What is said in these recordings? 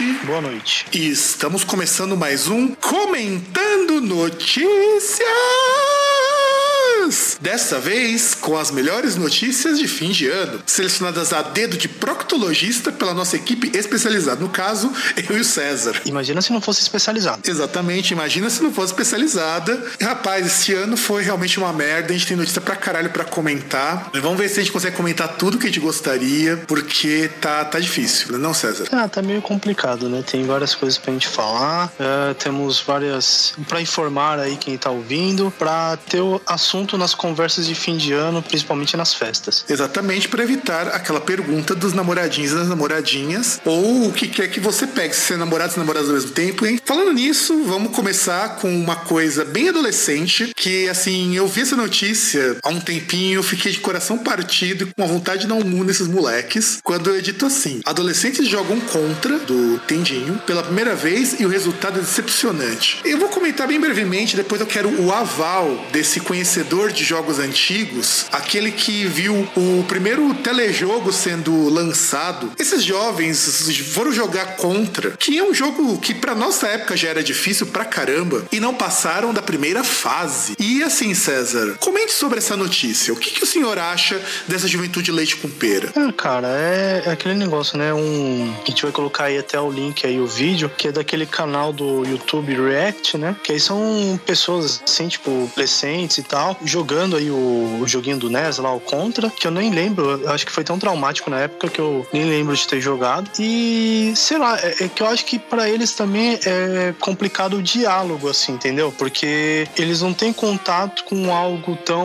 Noite. Boa noite. E estamos começando mais um Comentando Notícias. Dessa vez com as melhores notícias de fim de ano, selecionadas a dedo de proctologista pela nossa equipe especializada. No caso, eu e o César. Imagina se não fosse especializado. Exatamente, imagina se não fosse especializada. Rapaz, esse ano foi realmente uma merda. A gente tem notícia pra caralho pra comentar. Vamos ver se a gente consegue comentar tudo que a gente gostaria, porque tá, tá difícil, não, César? Ah, tá meio complicado, né? Tem várias coisas pra gente falar. é, temos várias. pra informar aí quem tá ouvindo, pra ter o assunto nas conversas de fim de ano, principalmente nas festas. Exatamente para evitar aquela pergunta dos namoradinhos e das namoradinhas, ou o que quer que você pegue, se é namorado e namorados ao mesmo tempo, hein? Falando nisso, vamos começar com uma coisa bem adolescente, que assim, eu vi essa notícia há um tempinho, fiquei de coração partido e com a vontade de dar um nesses moleques, quando eu edito assim: adolescentes jogam contra do Tendinho pela primeira vez e o resultado é decepcionante. Eu vou comentar bem brevemente, depois eu quero o aval desse conhecedor de jogos antigos, aquele que viu o primeiro telejogo sendo lançado. Esses jovens foram jogar contra, que é um jogo que pra nossa época já era difícil pra caramba, e não passaram da primeira fase. E assim, César, comente sobre essa notícia. O que, que o senhor acha dessa juventude leite com pera? Ah, cara, é, é aquele negócio, né? Um. A gente vai colocar aí até o link aí, o vídeo, que é daquele canal do YouTube React, né? Que aí são pessoas assim, tipo, adolescentes e tal, jogando aí o, o joguinho do NES lá, o Contra, que eu nem lembro, eu acho que foi tão traumático na época que eu nem lembro de ter jogado. E sei lá, é, é que eu acho que pra eles também é complicado o diálogo, assim, entendeu? Porque eles não têm contato com algo tão.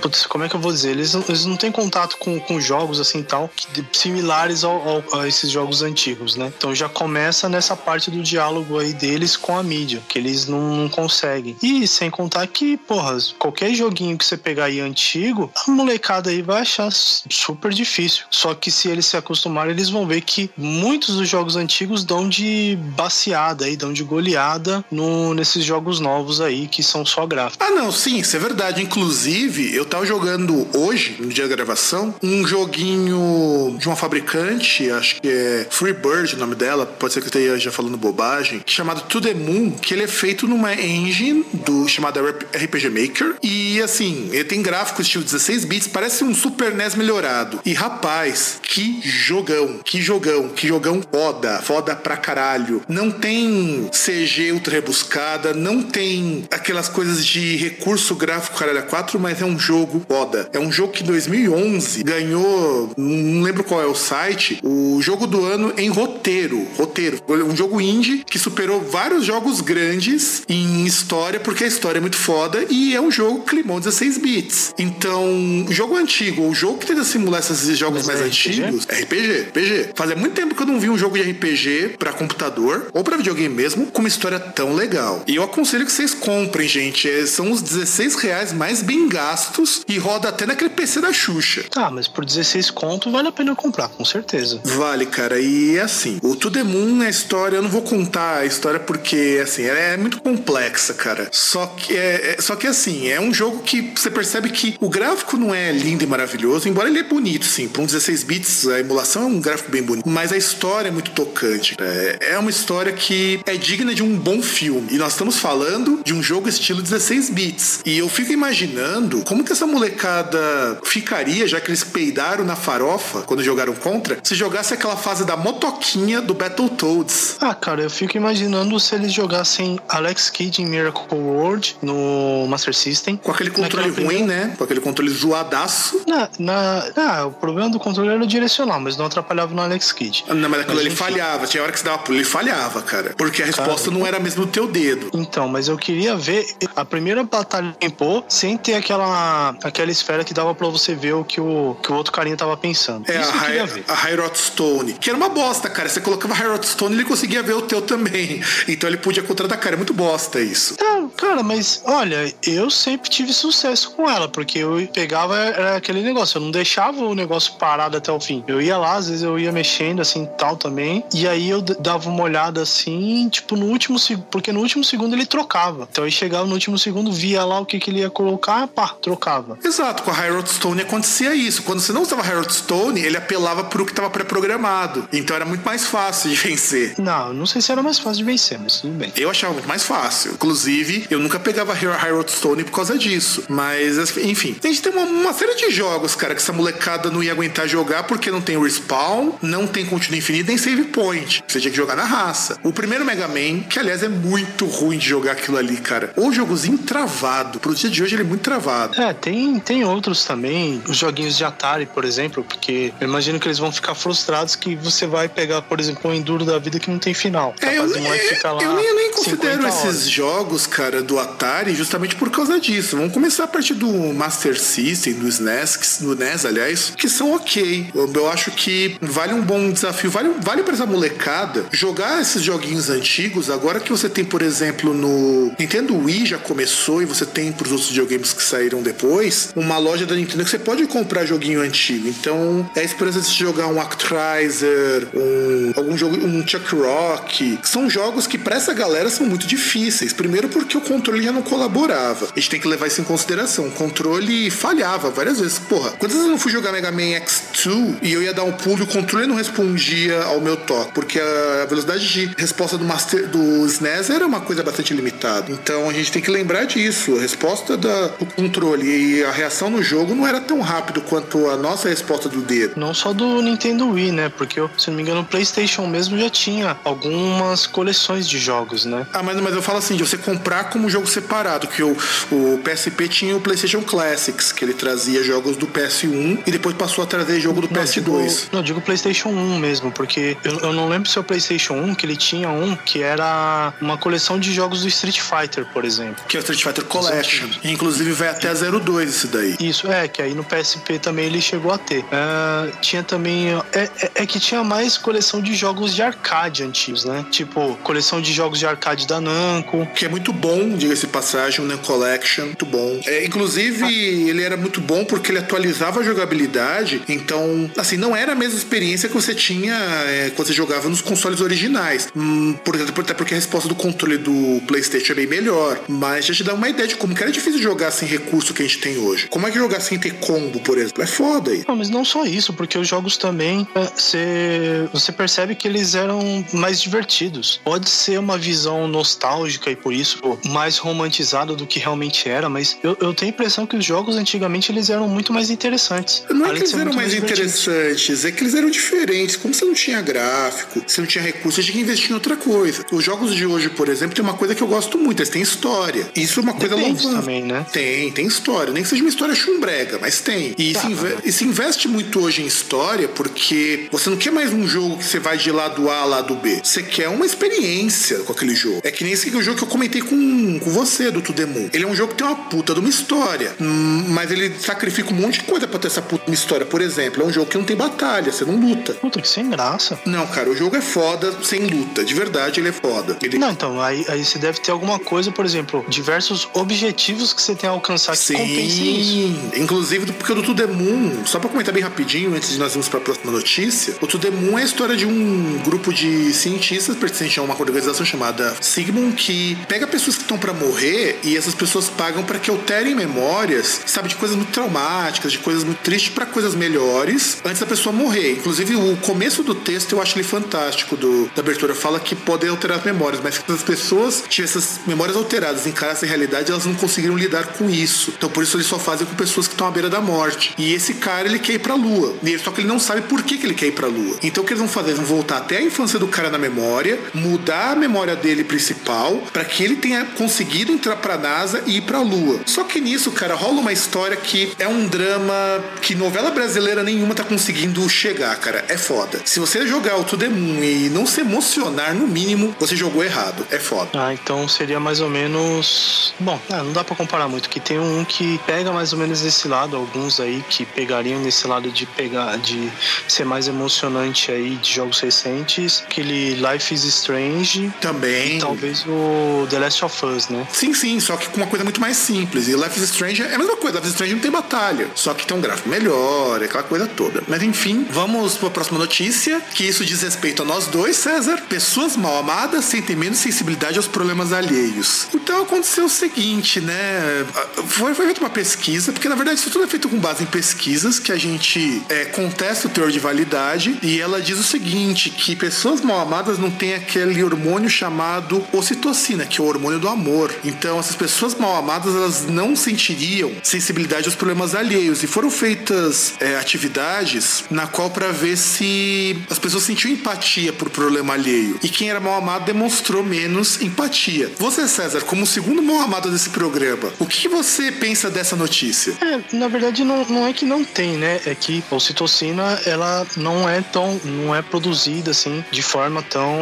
Putz, como é que eu vou dizer? Eles, eles não têm contato com, com jogos assim tal, que- similares ao, ao- a esses jogos antigos, né? Então já começa nessa parte do diálogo aí deles com a mídia, que eles não, não conseguem. E sem contar que, porra, qualquer joguinho que você pegar aí antigo, a molecada aí vai achar super difícil. Só que se eles se acostumarem, eles vão ver que muitos dos jogos antigos dão de baseada aí, dão de goleada no, nesses jogos novos aí, que são só gráficos. Ah, não, sim, isso é verdade. Inclusive, eu tava jogando hoje, no dia da gravação, um joguinho de uma fabricante, acho que é Freebird o nome dela, pode ser que eu esteja já falando bobagem, chamado To The Moon, que ele é feito numa engine do chamado RPG Maker. E assim, ele tem gráficos estilo 16 bits, parece um Super NES melhorado. E rapaz, que jogão, que jogão, que jogão foda, foda pra caralho. Não tem CG ultra rebuscada, não tem aquelas coisas de recurso gráfico caralho a 4, mas é um jogo foda. É um jogo que em 2011 ganhou, não lembro qual é o site, o jogo do ano em roteiro. Roteiro. Um jogo indie que superou vários jogos grandes em história, porque a história é muito foda e é um jogo climão 16 bits. Então, jogo antigo, o jogo que tenta simular esses jogos Mas mais é antigos, é RPG, RPG. Fazia muito tempo que eu não vi um jogo de RPG pra computador ou pra videogame mesmo com uma história tão legal. E eu aconselho que vocês comprem, gente. É, São os 16 reais mais bem gastos e roda até naquele PC da Xuxa. Tá, mas por 16 conto vale a pena comprar, com certeza. Vale, cara. E assim, o To The Moon é a história. Eu não vou contar a história porque, assim, ela é muito complexa, cara. Só que, é, é- só que assim, é um jogo que você percebe que o gráfico não é lindo e maravilhoso, embora ele é bonito, sim. Para um 16 bits, a emulação é um gráfico bem bonito. Mas a história é muito tocante. É, é uma história que é digna de um bom filme. E nós estamos falando de um jogo estilo 16 bits. E eu fico imaginando como que essa molecada ficaria, já que eles peidaram na farofa quando jogaram contra, se jogasse aquela fase da motoquinha do Battletoads. Ah, cara, eu fico imaginando se eles jogassem Alex Kidd em Miracle World no Master System Com aquele controle Naquela ruim, primeira- né? Com aquele controle zoadaço. Na, na, ah, o problema do controle era o direcional, mas não atrapalhava no Alex Kidd. Não, mas aquilo Mas, ele enfim. falhava. Tinha hora que você dava pulo, ele falhava, cara. Porque a resposta não era mesmo do teu dedo. Então, mas eu queria ver a primeira batalha em pô sem ter aquela, aquela esfera que dava pra você ver o que o, que o outro carinha tava pensando. É, Isso eu a, queria ver. a High Rot Stone. Que era uma bosta, cara. Você colocava a High Rot Stone ele conseguia ver o teu também. Então ele podia contra-atacar. É muito bosta isso. Não, cara, mas olha, eu sempre tive sucesso com ela, porque eu pegava era aquele negócio, eu não deixava o negócio parado até o fim. Eu ia lá, às vezes eu ia mexendo assim tal também, e aí eu dava uma olhada assim, tipo no último segundo, porque no último segundo ele trocava. Então eu chegava no último segundo, via lá o que, que ele ia colocar, pá, trocava. Exato, com a Rot Stone acontecia isso. Quando você não usava Rot Stone, ele apelava pro que estava pré-programado. Então era muito mais fácil de vencer. Não, não sei se era mais fácil de vencer, mas tudo bem. Eu achava muito mais fácil. Inclusive, eu nunca pegava Rot Stone por causa disso. Mas, enfim. A gente tem uma, uma série de jogos, cara, que essa molecada não ia aguentar jogar porque não tem respawn, não tem contínuo infinito, nem save point. Você tinha que jogar na raça. O primeiro Mega Man, que aliás é muito ruim de jogar aquilo ali, cara. O jogozinho travado. Pro dia de hoje ele é muito travado. É, tem, tem outros também, os joguinhos de Atari, por exemplo, porque eu imagino que eles vão ficar frustrados que você vai pegar, por exemplo, um Enduro da vida que não tem final. É, eu, Capaz ficar lá eu nem, eu nem considero 50 esses jogos, cara, do Atari justamente por causa disso. Vamos começar a partir do Master System, do SNES, do NES, aliás, que são ok. Eu, acho que vale um bom desafio, vale, vale pra essa molecada jogar esses joguinhos antigos, agora que você tem, por exemplo, no Nintendo Wii já começou e você tem pros outros videogames que saíram depois, uma loja da Nintendo que você pode comprar joguinho antigo. Então, é a esperança de jogar um Actraiser, um, algum jogo, um Chuck Rock. São jogos que pra essa galera são muito difíceis. Primeiro porque o controle já não colaborava. A gente tem que levar isso em consideração. O controle falhava várias vezes. Porra, quantas vezes eu não fui jogar Mega Man X2 e eu ia dar um pulo e o controle não respondia ao meu toque? Porque a velocidade de resposta do, Master, do SNES era uma coisa bastante limitada. Então a gente tem que lembrar disso. A resposta da, do controle e a reação no jogo não era tão rápido quanto a nossa resposta do dedo. Não só do Nintendo Wii, né? Porque, se não me engano, o PlayStation mesmo já tinha algumas coleções de jogos, né? Ah, mas, mas eu falo assim, de você comprar como jogo separado, que o, o PSP tinha o PlayStation Classics, que ele trazia jogos do PS1 e depois passou a trazer jogo do Não, PS2. digo, não, digo PlayStation 1 mesmo, porque eu, eu não lembro se é o PlayStation 1 que ele tinha um que era uma coleção de jogos do Street Fighter, por exemplo. Que é o Street Fighter Collection. E, inclusive vai até a 02 esse daí. Isso, é, que aí no PSP também ele chegou a ter. Ah, tinha também. É, é- é que tinha mais coleção de jogos de arcade antigos, né? Tipo, coleção de jogos de arcade da Namco. Que é muito bom, diga-se passagem, NAM Collection, muito bom. É, inclusive, ele era muito bom porque ele atualizava a jogabilidade. Então, assim, não era a mesma experiência que você tinha é, quando você jogava nos consoles originais. Hum, por exemplo, até porque a resposta do controle do PlayStation é bem melhor. Mas já te dá uma ideia de como que era difícil jogar sem recurso que a gente tem hoje. Como é que jogar sem ter combo, por exemplo? É foda aí. Não, mas não só isso, porque os jogos também é, cê- você percebe que eles eram mais divertidos. Pode ser uma visão nostálgica e por isso mais romantizada do que realmente era, mas eu, eu tenho a impressão que os jogos antigamente eles eram muito mais interessantes. Não é que eles eram mais interessantes, é que eles eram diferentes. Como você não tinha gráfico, você não tinha recurso, você tinha que investir em outra coisa. Os jogos de hoje, por exemplo, tem uma coisa que eu gosto muito, eles têm história. Isso é uma coisa Depende também, né? Tem, tem história. Nem que seja uma história chumbrega, mas tem. E, Tá, se, inve- e se investe muito hoje em história porque você não quer mais um jogo que você vai de lado A a lado B. Você quer uma experiência com aquele jogo. É que nem esse jogo que eu comentei com, com você, do To The Moon. Ele é um jogo que tem uma puta de uma história. Hum, mas ele sacrifica um monte de coisa pra ter essa puta de uma história. Por exemplo, é um jogo que não tem batalha, você não luta. Puta, que sem graça. Não, cara, o jogo é foda sem luta. De verdade, ele é foda. Ele Não, então, aí, aí você deve ter alguma coisa, por exemplo, diversos objetivos que você tem a alcançar que compensem isso. Sim, inclusive porque o do To The Moon, só pra comentar bem rapidinho, antes de nós irmos pra próxima notícia, o To The Moon é a história de um grupo de cientistas pertencente a uma organização chamada Sigmund que pega pessoas que estão pra morrer e essas pessoas pagam pra que alterem memórias, sabe, de coisas muito traumáticas, de coisas muito tristes pra coisas melhores antes da pessoa morrer. Inclusive, o começo do texto eu acho ele fantástico, do, da abertura fala que podem alterar as memórias, mas que as pessoas tiverem essas memórias alteradas, encarassem a realidade, elas não conseguiram lidar com isso. Então, por isso, eles só fazem com pessoas que estão à beira da morte. E esse cara, ele quer ir pra lua. E só que ele não sabe por que, que ele quer ir pra lua. Então, o que eles vão fazer? Eles vão voltar até a infância do cara na memória, mudar a memória dele principal, pra que ele tenha conseguido entrar pra NASA e ir pra lua. Lua. Só que nisso, cara, rola uma história que é um drama que novela brasileira nenhuma tá conseguindo chegar, cara. É foda. Se você jogar o To The Moon e não se emocionar, no mínimo, você jogou errado. É foda. Ah, então seria mais ou menos. Bom, ah, não dá pra comparar muito, que tem um que pega mais ou menos esse lado, alguns aí que pegariam nesse lado de pegar, de ser mais emocionante aí de jogos recentes, aquele Life is Strange. Também. E talvez o The Last of Us, né? Sim, sim, só que com uma coisa muito mais simples. E Life is Strange é a mesma coisa. Life is Strange não tem batalha, só que tem um gráfico melhor, aquela coisa toda. Mas enfim, vamos para a próxima notícia, que isso diz respeito a nós dois, César. Pessoas mal amadas sentem menos sensibilidade aos problemas alheios. Então aconteceu o seguinte, né? Foi, foi feita uma pesquisa, porque na verdade isso tudo é feito com base em pesquisas que a gente é, contesta o teor de validade e ela diz o seguinte, que pessoas mal amadas não têm aquele hormônio chamado ocitocina, que é o hormônio do amor. Então essas pessoas mal amadas elas não sentiriam sensibilidade aos problemas alheios e foram feitas é, atividades na qual para ver se as pessoas sentiam empatia por problema alheio e quem era mal amado demonstrou menos empatia. Você César, como segundo mal amado desse programa, o que você pensa dessa notícia? É, na verdade não, não é que não tem, né? É que a ocitocina ela não é tão não é produzida assim de forma tão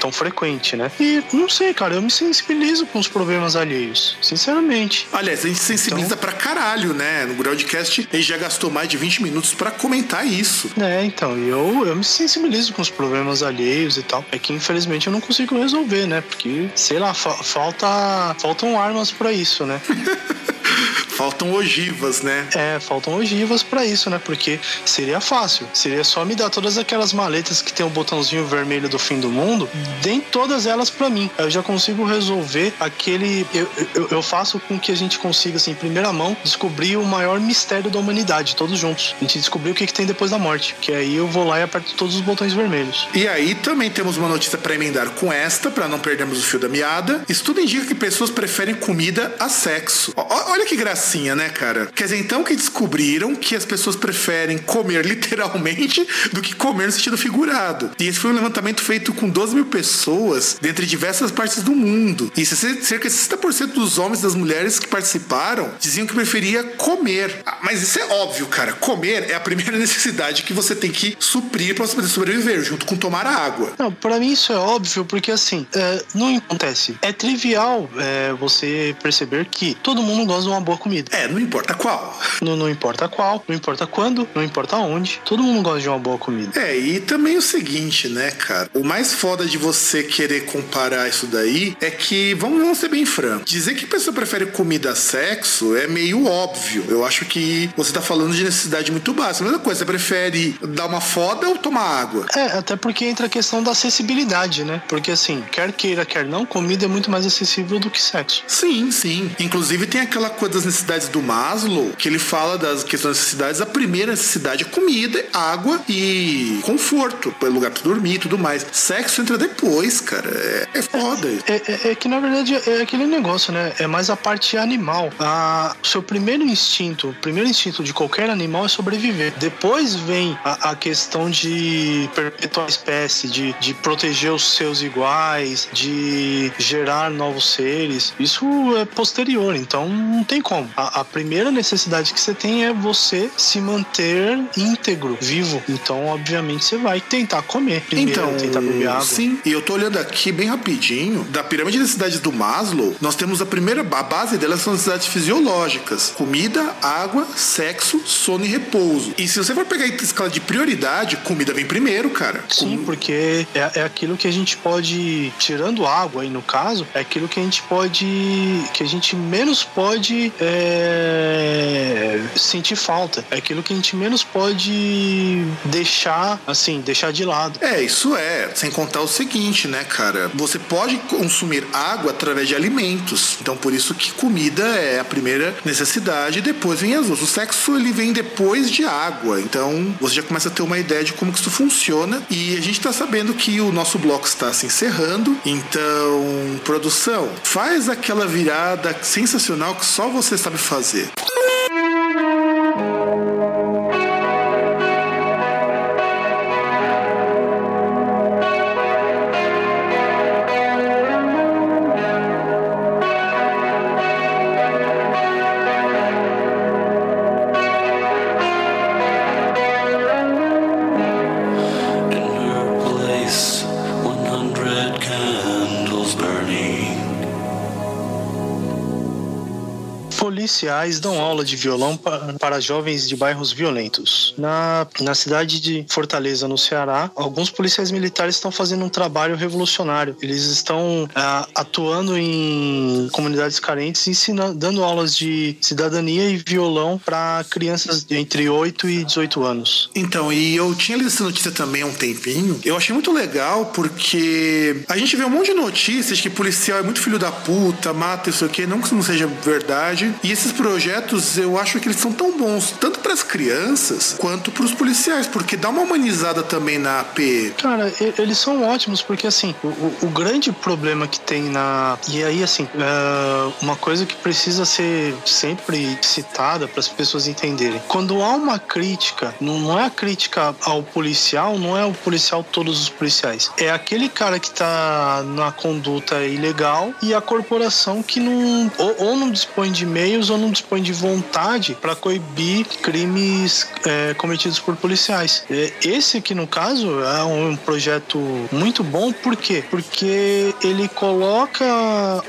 tão frequente, né? E não sei, cara, eu me sensibilizo com os problemas alheios, sinceramente. Aliás, a gente sensibiliza então... pra caralho, né? No Groundcast a gente já gastou mais de 20 minutos para comentar isso. É, então, eu, eu me sensibilizo com os problemas alheios e tal. É que infelizmente eu não consigo resolver, né? Porque, sei lá, fa falta faltam armas para isso, né? Faltam ogivas, né? É, faltam ogivas para isso, né? Porque seria fácil. Seria só me dar todas aquelas maletas que tem o botãozinho vermelho do fim do mundo, deem todas elas para mim. Eu já consigo resolver aquele. Eu, eu, eu, faço com que a gente consiga, assim, em primeira mão, descobrir o maior mistério da humanidade, todos juntos. A gente descobrir o que, que tem depois da morte. Que aí eu vou lá e aperto todos os botões vermelhos. E aí também temos uma notícia para emendar com esta, para não perdermos o fio da meada. Estudo indica que pessoas preferem comida a sexo. O, olha que gracinha né, cara? Quer dizer, então que descobriram que as pessoas preferem comer literalmente do que comer no sentido figurado. E esse foi um levantamento feito com 12 mil pessoas dentre diversas partes do mundo. E cerca de 60% dos homens e das mulheres que participaram diziam que preferia comer. Ah, mas isso é óbvio, cara. Comer é a primeira necessidade que você tem que suprir para você poder sobreviver, junto com tomar água. Não, para mim isso é óbvio, porque assim, é, não acontece. É trivial é, você perceber que todo mundo gosta de uma boa comida. É, não importa qual. Não, não importa qual, não importa quando, não importa onde. Todo mundo gosta de uma boa comida. É, e também o seguinte, né, cara? O mais foda de você querer comparar isso daí é que, vamos, vamos ser bem francos, dizer que a pessoa prefere comida a sexo é meio óbvio. Eu acho que você tá falando de necessidade muito básica. A mesma coisa, você prefere dar uma foda ou tomar água? É, até porque entra a questão da acessibilidade, né? Porque assim, quer queira, quer não, comida é muito mais acessível do que sexo. Sim, sim. Inclusive tem aquela coisa das necessidades necessidades do Maslow, que ele fala das questões das necessidades, a primeira necessidade é comida, água e conforto, lugar pra dormir e tudo mais. Sexo entra depois, cara. É, é foda. É, é, é, que na verdade é aquele negócio, né? É mais a parte animal. A, o seu primeiro instinto, o primeiro instinto de qualquer animal é sobreviver. Depois vem a, a questão de perpetuar a espécie, de, de proteger os seus iguais, de gerar novos seres. Isso é posterior, então não tem como. A, a, primeira necessidade que você tem é você se manter íntegro, vivo. Então, obviamente, você vai tentar comer primeiro, então, tentar beber água. Sim, e eu tô olhando aqui bem rapidinho. Da pirâmide de necessidades do Maslow, nós temos a primeira, a base delas são necessidades fisiológicas: comida, água, sexo, sono e repouso. E se você for pegar a escala de prioridade, comida vem primeiro, cara. Sim, Com... porque é, é aquilo que a gente pode, tirando água aí no caso, é aquilo que a gente pode, que a gente menos pode é, sentir falta. É aquilo que a gente menos pode deixar, assim, deixar de lado. É, isso é. Sem contar o seguinte, né, cara? Você pode consumir água através de alimentos. Então, por isso que comida é a primeira necessidade. Depois vem as outras. O sexo, ele vem depois de água. Então, você já começa a ter uma ideia de como que isso funciona. E a gente tá sabendo que o nosso bloco está se encerrando. Então, produção, faz aquela virada sensacional que só você sabe fazer. Policiais dão aula de violão para, jovens de bairros violentos. Na, na cidade de Fortaleza, no Ceará, alguns policiais militares estão fazendo um trabalho revolucionário. Eles estão ah, atuando em comunidades carentes, ensinando, dando aulas de cidadania e violão para crianças entre 8 e 18 anos. Então, e eu tinha lido essa notícia também há um tempinho. Eu achei muito legal porque a gente vê um monte de notícias que policial é muito filho da puta, mata isso aqui, não que isso não seja verdade. E esses projetos, eu acho que eles são tão bons, tanto para as crianças quanto para os policiais, porque dá uma humanizada também na AP. Cara, eles são ótimos, porque assim, o, o grande problema que tem na. E aí, assim, é uma coisa que precisa ser sempre citada para as pessoas entenderem. Quando há uma crítica, não é a crítica ao policial, não é o policial todos os policiais. É aquele cara que tá na conduta ilegal e a corporação que não. Ou, ou não dispõe de meios ou não dispõe de vontade para coibir crimes é, cometidos por policiais. É, esse aqui, no caso, é um projeto muito bom, por quê? Porque ele coloca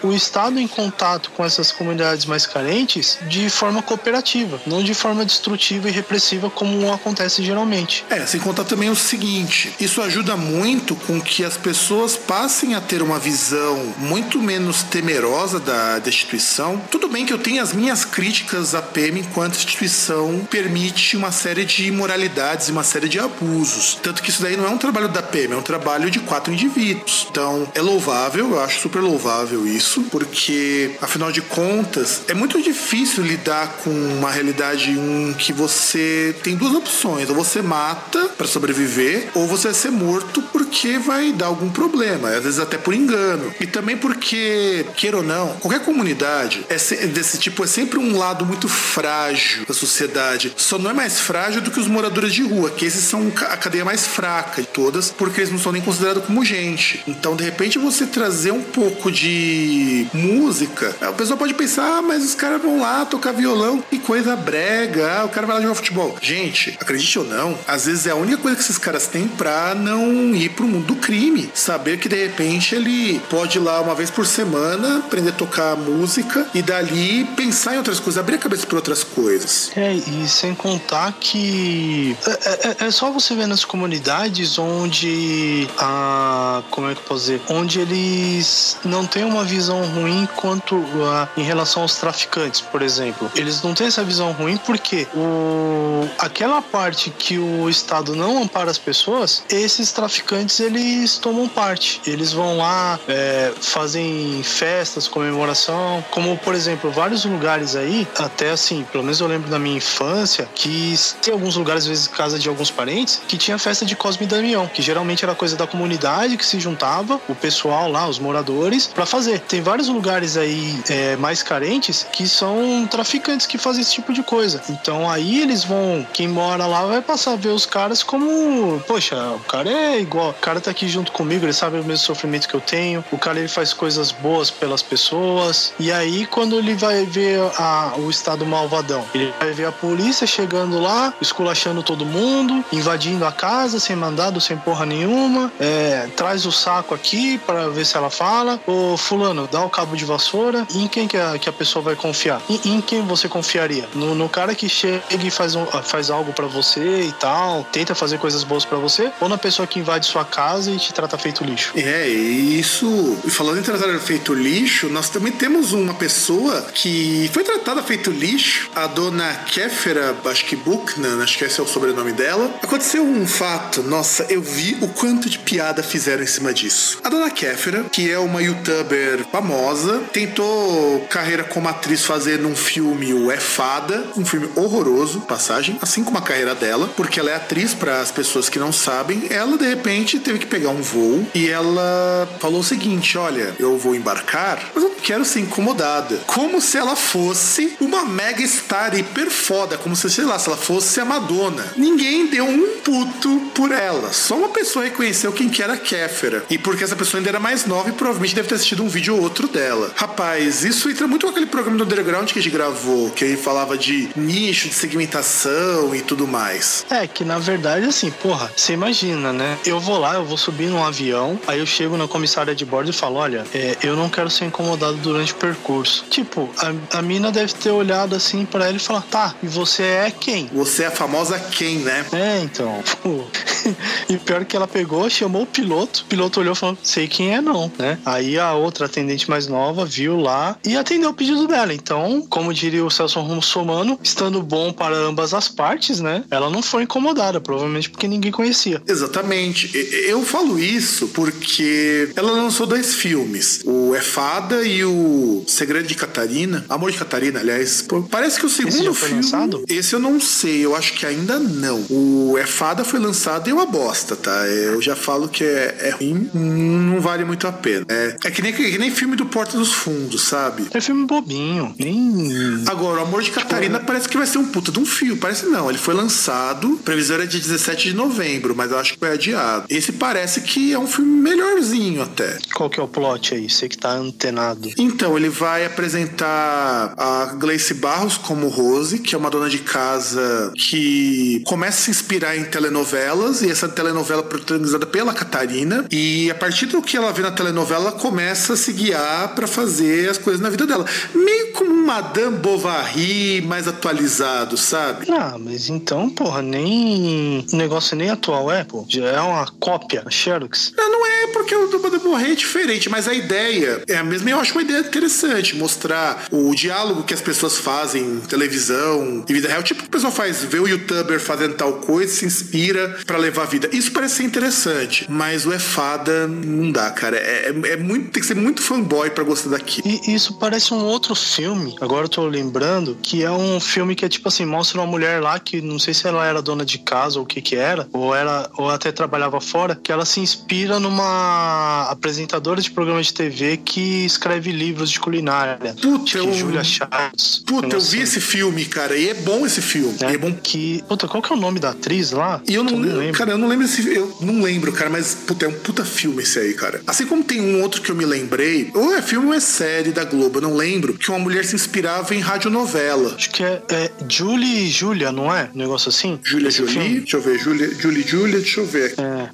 o Estado em contato com essas comunidades mais carentes de forma cooperativa, não de forma destrutiva e repressiva como acontece geralmente. É, sem contar também o seguinte: isso ajuda muito com que as pessoas passem a ter uma visão muito menos temerosa da, instituição. Tudo bem que eu tenho as minhas críticas à PM enquanto instituição permite uma série de imoralidades e uma série de abusos. Tanto que isso daí não é um trabalho da PM, é um trabalho de quatro indivíduos. Então, é louvável, eu acho super louvável isso, porque afinal de contas, é muito difícil lidar com uma realidade em que você tem duas opções: ou você mata para sobreviver, ou você vai ser morto porque vai dar algum problema, às vezes até por engano. E também porque, queira ou não, qualquer comunidade é desse tipo é sempre um lado muito frágil da sociedade. Só não é mais frágil do que os moradores de rua, que esses são a cadeia mais fraca de todas, porque eles não são nem considerados como gente. Então, de repente, você trazer um pouco de música, a pessoa pode pensar, ah, mas os caras vão lá tocar violão e coisa brega, ah, o cara vai lá jogar futebol. Gente, acredite ou não, às vezes é a única coisa que esses caras têm pra não ir pro mundo do crime. Saber que de repente ele pode ir lá uma vez por semana, aprender a tocar música e dali pensar em outras coisas, abrir a cabeça para outras coisas. É, e sem contar que é, é, é, só você ver nas comunidades onde a. Como é que eu posso dizer? Onde eles não têm uma visão ruim quanto a, em relação aos traficantes, por exemplo. Eles não têm essa visão ruim porque o, aquela parte que o Estado não ampara as pessoas, esses traficantes eles tomam parte. Eles vão lá, é, fazem festas, comemoração, como por exemplo, vários lugares aí, até assim, pelo menos eu lembro da minha infância, que tem alguns lugares, às vezes, casa de alguns parentes, que tinha festa de Cosme e Damião, que geralmente era coisa da comunidade que se juntava, o pessoal lá, os moradores, para fazer. Tem vários lugares aí é, mais carentes que são traficantes que fazem esse tipo de coisa. Então aí eles vão, quem mora lá vai passar a ver os caras como, poxa, o cara é igual, o cara tá aqui junto comigo, ele sabe o mesmo sofrimento que eu tenho, o cara ele faz coisas boas pelas pessoas. E aí quando ele vai ver a, o estado malvadão, ele vai ver a polícia chegando lá, esculachando todo mundo, invadindo a casa sem mandado, sem porra nenhuma, é, traz o saco aqui para ver se ela fala, ô fulano, dá o cabo de vassoura, em quem que a, que a pessoa vai confiar? Em, em quem você confiaria? No, no, cara que chega e faz, um, faz algo para você e tal, tenta fazer coisas boas para você, ou na pessoa que invade sua casa e te trata feito lixo? É, isso. Falando em tratar feito lixo, nós também temos uma pessoa que foi tratada feito lixo, a dona Kéfera, acho que Buchnan, acho que esse é o sobrenome dela. Aconteceu um fato, nossa, eu vi o quanto de piada fizeram em cima disso. A dona Kéfera, que é uma youtuber famosa, tentou carreira como atriz fazendo um filme, o É Fada, um filme horroroso, passagem, assim como a carreira dela, porque ela é atriz, para as pessoas que não sabem, ela de repente teve que pegar um voo e ela falou o seguinte: olha, eu vou embarcar, mas eu não quero ser incomodada. Como se ela fosse uma mega star hiper foda, como se, sei lá, se ela fosse a Madonna. Ninguém deu um puto por ela. Só uma pessoa reconheceu quem que era Kéfera. E porque essa pessoa ainda era mais nova e provavelmente deve ter assistido um vídeo ou outro dela. Rapaz, isso entra muito com aquele programa do Underground que a gente gravou, que ele falava de nicho, de segmentação e tudo mais. É, que na verdade, assim, porra, você imagina, né? Eu vou lá, eu vou subir num avião, aí eu chego na comissária de bordo e falo: olha, é, eu não quero ser incomodado durante o percurso. Tipo, a, a mina deve ter olhado assim pra ela e falar: tá, e você é quem? Você é a famosa quem, né? É, então. Pô. e pior que ela pegou, chamou o piloto. O piloto olhou e falou: sei quem é, não, né? Aí a outra atendente mais nova viu lá e atendeu o pedido dela. Então, como diria o Celso Russomano, estando bom para ambas as partes, né? Ela não foi incomodada, provavelmente porque ninguém conhecia. Exatamente. Eu falo isso porque ela lançou dois filmes: o É Fada e o Segredo de Catarina. Amor de Catarina, aliás. Pô, Parece que o segundo já foi filme. lançado? Esse eu não sei, eu acho que ainda não. O É Fada foi lançado e é uma bosta, tá? Eu já falo que é, é ruim, não vale muito a pena. É, é que, nem, que nem filme do Porta dos Fundos, sabe? É filme bobinho, nem. Agora, o Amor de Catarina parece que vai ser um puta de um filme. Parece não, ele foi lançado, previsão era dia 17 de novembro, mas eu acho que foi adiado. Esse parece que é um filme melhorzinho até. Qual que é o plot aí? Você que tá antenado. Então, ele vai apresentar a Gleice Barros como Rose, que é uma dona de casa que começa a se inspirar em telenovelas, e essa telenovela é protagonizada pela Catarina, e a partir do que ela vê na telenovela, ela começa a se guiar pra fazer as coisas na vida dela. Meio como Madame Bovary mais atualizado, sabe? Ah, mas então, porra, nem. O negócio nem atual é, pô. Já é uma cópia, Xerox. Não, não é porque o Madame Bovary é diferente, mas a ideia é a mesma e eu acho uma ideia interessante, mostrar o diálogo que as pessoas fazem em televisão, em vida real, tipo o pessoal faz, vê o youtuber fazendo tal coisa, se inspira pra levar a vida. Isso parece ser interessante, mas o é fada não dá, cara. É, é- é muito, tem que ser muito fanboy pra gostar daquilo. E isso parece um outro filme, agora eu tô lembrando, que é um filme que é tipo assim, mostra uma mulher lá que não sei se ela era dona de casa ou o que que era, ou era ou até trabalhava fora, que ela se inspira numa apresentadora de programa de TV que escreve livros de culinária. Puta, eu- Julia Chaves. Puta, eu vi esse filme, cara, e é bom esse filme. assim? E é bom Que, puta, qual que é o nome da atriz lá? E eu não, Eu lembro, cara, eu não lembro esse. Eu não lembro, cara, mas puta, é um puta filme esse aí, cara. Assim como tem um outro que eu me lembrei, ou é filme ou é série da Globo, eu não lembro, que uma mulher se inspirava em radionovela. Acho que é, é Julie e Julia, não é? Um negócio assim? Esse Jolie, deixa eu ver, Júlia, Julie Júlia, deixa eu ver. É.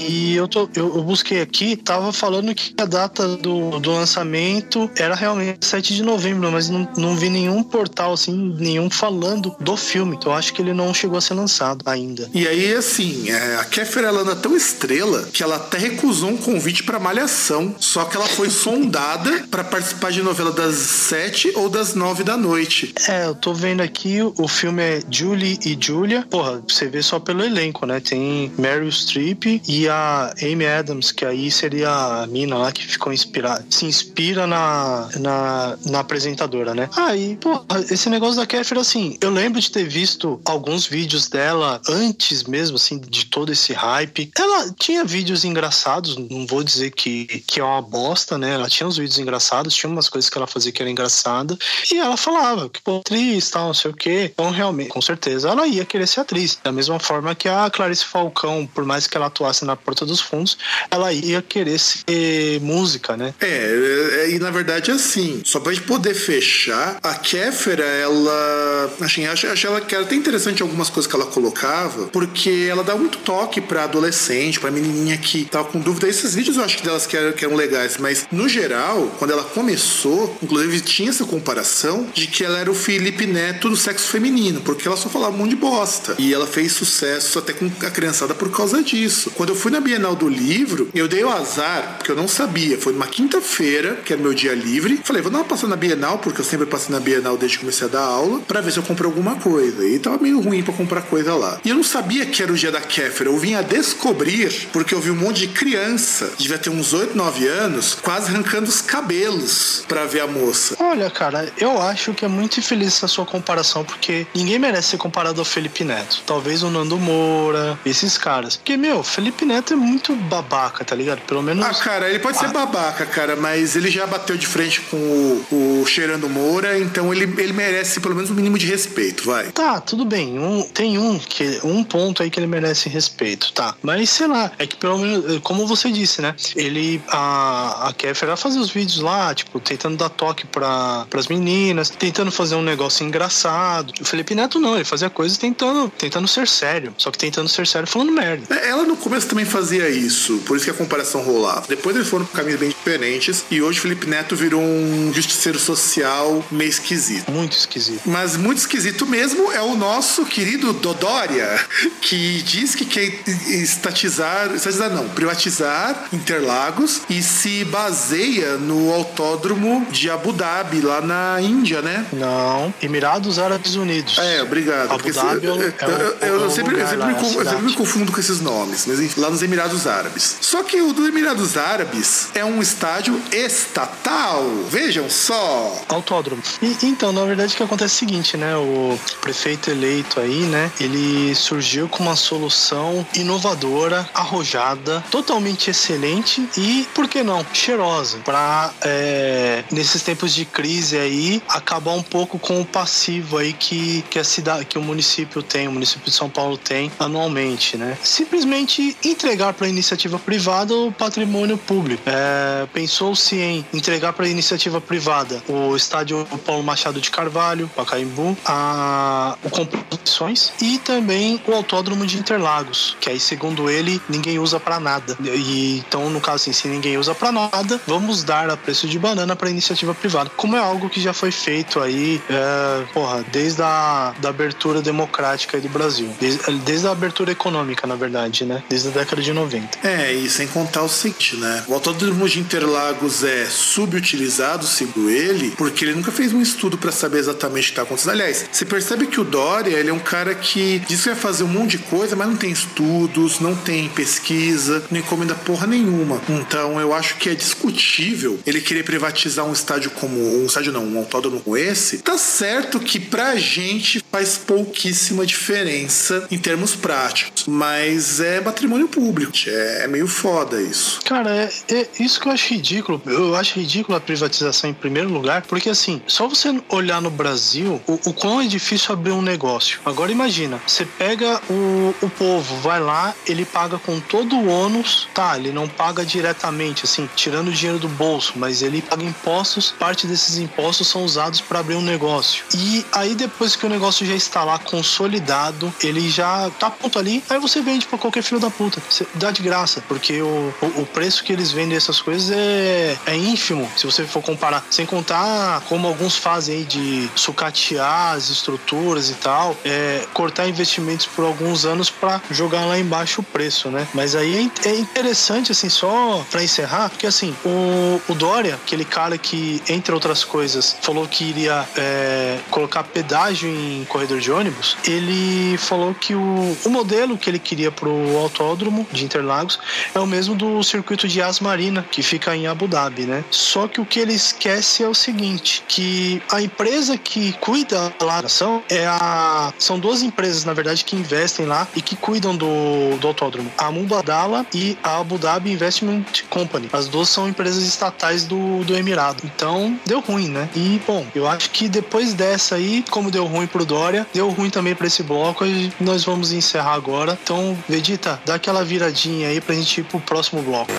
E eu, tô, eu, eu busquei aqui, tava falando que a data do, do lançamento era realmente 7 de novembro, mas não, não vi nenhum portal, assim, nenhum falando do filme. Então acho que ele não chegou a ser lançado ainda. E aí, assim, é, a Kéfera ela anda tão estrela que ela até recusou um convite pra Malhação. Só que ela foi sondada pra participar de novela das sete ou das nove da noite. É, eu tô vendo aqui, o filme é Julie e Julia. Porra, você vê só pelo elenco, né? Tem Meryl Streep e a Amy Adams, que aí seria a mina lá que ficou inspirada. Se inspira na, na, na apresentadora, né? Aí, porra, esse negócio da Kéfera, assim, eu lembro de ter visto alguns vídeos dela antes mesmo, assim, de todo esse hype. Ela tinha vídeos engraçados, não vou dizer que, que é uma bosta, né? Ela tinha uns vídeos engraçados, tinha umas coisas que ela fazia que era engraçada. E ela falava que, pô, atriz, tal, não sei o quê. Então, realmente, com certeza, ela ia querer ser atriz. Da mesma forma que a Clarice Falcão, por mais que ela atuasse na Porta dos Fundos, ela ia querer ser música, né? É, é, e na verdade assim, só pra gente poder fechar, a Kéfera, ela. Assim, acho, acho ela que era até interessante algumas coisas que ela colocava, porque ela dá muito toque pra adolescente, pra menininha que tava com dúvida. Esses vídeos eu acho que delas que eram, que eram legais, mas no geral, quando ela começou, inclusive tinha essa comparação de que ela era o Felipe Neto do sexo feminino, porque ela só falava um monte de bosta. E ela fez sucesso até com a criançada por causa disso. Quando eu fui na Bienal do Livro, eu dei o azar, porque eu não sabia. Foi numa quinta-feira, que era meu dia livre. Falei, vou dar uma passada na Bienal, porque eu sempre passei na Bienal desde que comecei a dar aula, pra ver se eu compro alguma coisa. E tava meio ruim pra comprar coisa lá. E eu não sabia que era o dia da Kéfera. Eu vim a descobrir, porque eu vi um monte de criança, devia ter uns 8, 9 anos, quase arrancando os cabelos pra ver a moça. Olha, cara, eu acho que é muito infeliz essa sua comparação, porque ninguém merece ser comparado ao Felipe Neto. Talvez o Nando Moura, esses caras. Porque, meu, Felipe Neto é muito babaca, tá ligado? Pelo menos. Ah, cara, ele pode ser babaca, cara, mas ele já bateu de frente com o, o Cheirando Moura, então ele, ele merece pelo menos um mínimo de respeito, vai. Tá, tudo bem. Um, tem um que um ponto aí que ele merece respeito, tá? Mas sei lá, é que pelo menos, como você disse, né? Ele a a Kéfera fazia os vídeos lá, tipo, tentando dar toque para as meninas, tentando fazer um negócio engraçado. O Felipe Neto não, ele fazia coisas tentando tentando ser sério, só que tentando ser sério falando merda. É, Ela no começo também fazia isso, por isso que a comparação rolava. Depois eles foram por caminhos bem diferentes e hoje Felipe Neto virou um justiceiro social meio esquisito. Muito esquisito. Mas muito esquisito mesmo é o nosso querido Dodória, que diz que quer estatizar, estatizar não, privatizar Interlagos e se baseia no autódromo de Abu Dhabi, lá na Índia, né? Não, Emirados Árabes Unidos. É, obrigado. Abu Dhabi é eu, é o- eu- eu é sempre, eu sempre me, eu sempre me confundo com esses nomes, mas enfim, lá nos Emirados Árabes. Só que o dos Emirados Árabes é um estádio estatal. Vejam só. Autódromo. E, então, na verdade, o que acontece é o seguinte, né? O prefeito eleito aí, né? Ele surgiu com uma solução inovadora, arrojada, totalmente excelente e, por que não, cheirosa. Pra, é, nesses tempos de crise aí, acabar um pouco com o passivo aí que, que a cidade, que o município tem, o município de São Paulo tem anualmente, né? Simplesmente entregar para iniciativa privada o patrimônio público. É, Pensou-se em entregar para iniciativa privada o estádio Paulo Machado de Carvalho, Pacaembu, a, o Composições e também o Autódromo de Interlagos, que aí, segundo ele, ninguém usa para nada. E então, no caso assim, se ninguém usa para nada, vamos dar a preço de banana para iniciativa privada. Como é algo que já foi feito aí, é, porra, desde a da abertura democrática do Brasil, desde, desde a abertura econômica, na verdade, né? Desde a década de 90. É, e sem contar o seguinte, né? O autódromo de Interlagos é subutilizado, segundo ele, porque ele nunca fez um estudo pra saber exatamente o que tá acontecendo. Aliás, você percebe que o Dória, ele é um cara que diz que vai fazer um monte de coisa, mas não tem estudos, não tem pesquisa, não encomenda porra nenhuma. Então, eu acho que é discutível ele querer privatizar um estádio como um estádio não, um autódromo como esse. Tá certo que pra gente faz pouquíssima diferença em termos práticos, mas é patrimônio público. É, é meio foda isso. Cara, é, é isso que eu acho ridículo. Eu acho ridículo a privatização em primeiro lugar, porque assim, só você olhar no Brasil o, o quão é difícil abrir um negócio. Agora imagina, você pega o, o povo, vai lá, ele paga com todo o ônus, tá? Ele não paga diretamente, assim, tirando o dinheiro do bolso, mas ele paga impostos, parte desses impostos são usados para abrir um negócio. E aí depois que o negócio já está lá consolidado, ele já tá pronto ali, aí você vende pra qualquer filho da puta. Você dá de graça, porque o, o, o preço que eles vendem essas coisas é, é ínfimo, se você for comparar. Sem contar como alguns fazem aí de sucatear as estruturas e tal, é, cortar investimentos por alguns anos para jogar lá embaixo o preço, né? Mas aí é interessante, assim, só para encerrar, porque assim, o, o Dória, aquele cara que, entre outras coisas, falou que iria é, colocar pedágio em corredor de ônibus, ele falou que o, o modelo que ele queria pro autódromo de Interlagos é o mesmo do circuito de Yas Marina, que fica em Abu Dhabi, né? Só que o que ele esquece é o seguinte, que a empresa que cuida lá da ação é a... São duas empresas, na verdade, que investem lá e que cuidam do, do autódromo. A Mubadala e a Abu Dhabi Investment Company. As duas são empresas estatais do, do Emirado. Então, deu ruim, né? E, bom, eu acho que depois dessa aí, como deu ruim pro Dória, deu ruim também pra esse bloco e nós vamos encerrar agora. Então, Vegeta, dá aquela viradinha aí pra gente pro próximo bloco.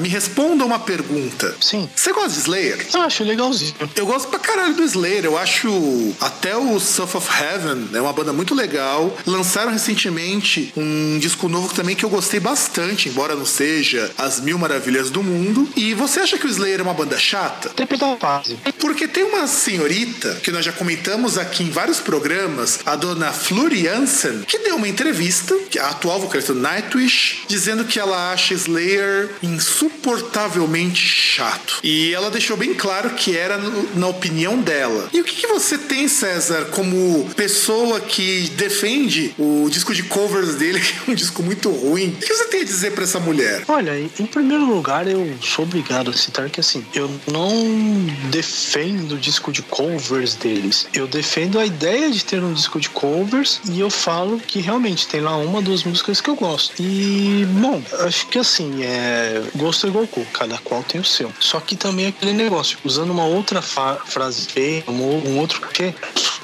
Me responda uma pergunta. Sim. Você gosta de Slayer? Eu acho legalzinho. Eu gosto pra caralho do Slayer. Eu acho até o Surf of Heaven é uma banda muito legal. Lançaram recentemente um disco novo também que eu gostei bastante, embora não seja as mil maravilhas do mundo. E você acha que o Slayer é uma banda chata? Depende da fase. Porque tem uma senhorita que nós já comentamos aqui em vários programas, a dona Flori Jansen, que deu uma entrevista, que é a atual vocalista do Nightwish, dizendo que ela acha Slayer insuportavelmente chato. E ela deixou bem claro que era na opinião dela. E o que, que você tem, César, como pessoa que defende o disco de covers dele, que é um disco muito ruim? O que você tem a dizer pra essa mulher? Olha, em primeiro lugar, eu sou obrigado a citar que assim, eu não defendo o disco de covers deles. Eu defendo a ideia de ter um disco de covers e eu falo que realmente tem lá uma, duas músicas que eu gosto. E, bom, acho que assim, é. Gosto é Goku, cada qual tem o seu. Só que também é aquele negócio, usando uma outra frase feia, um, um outro que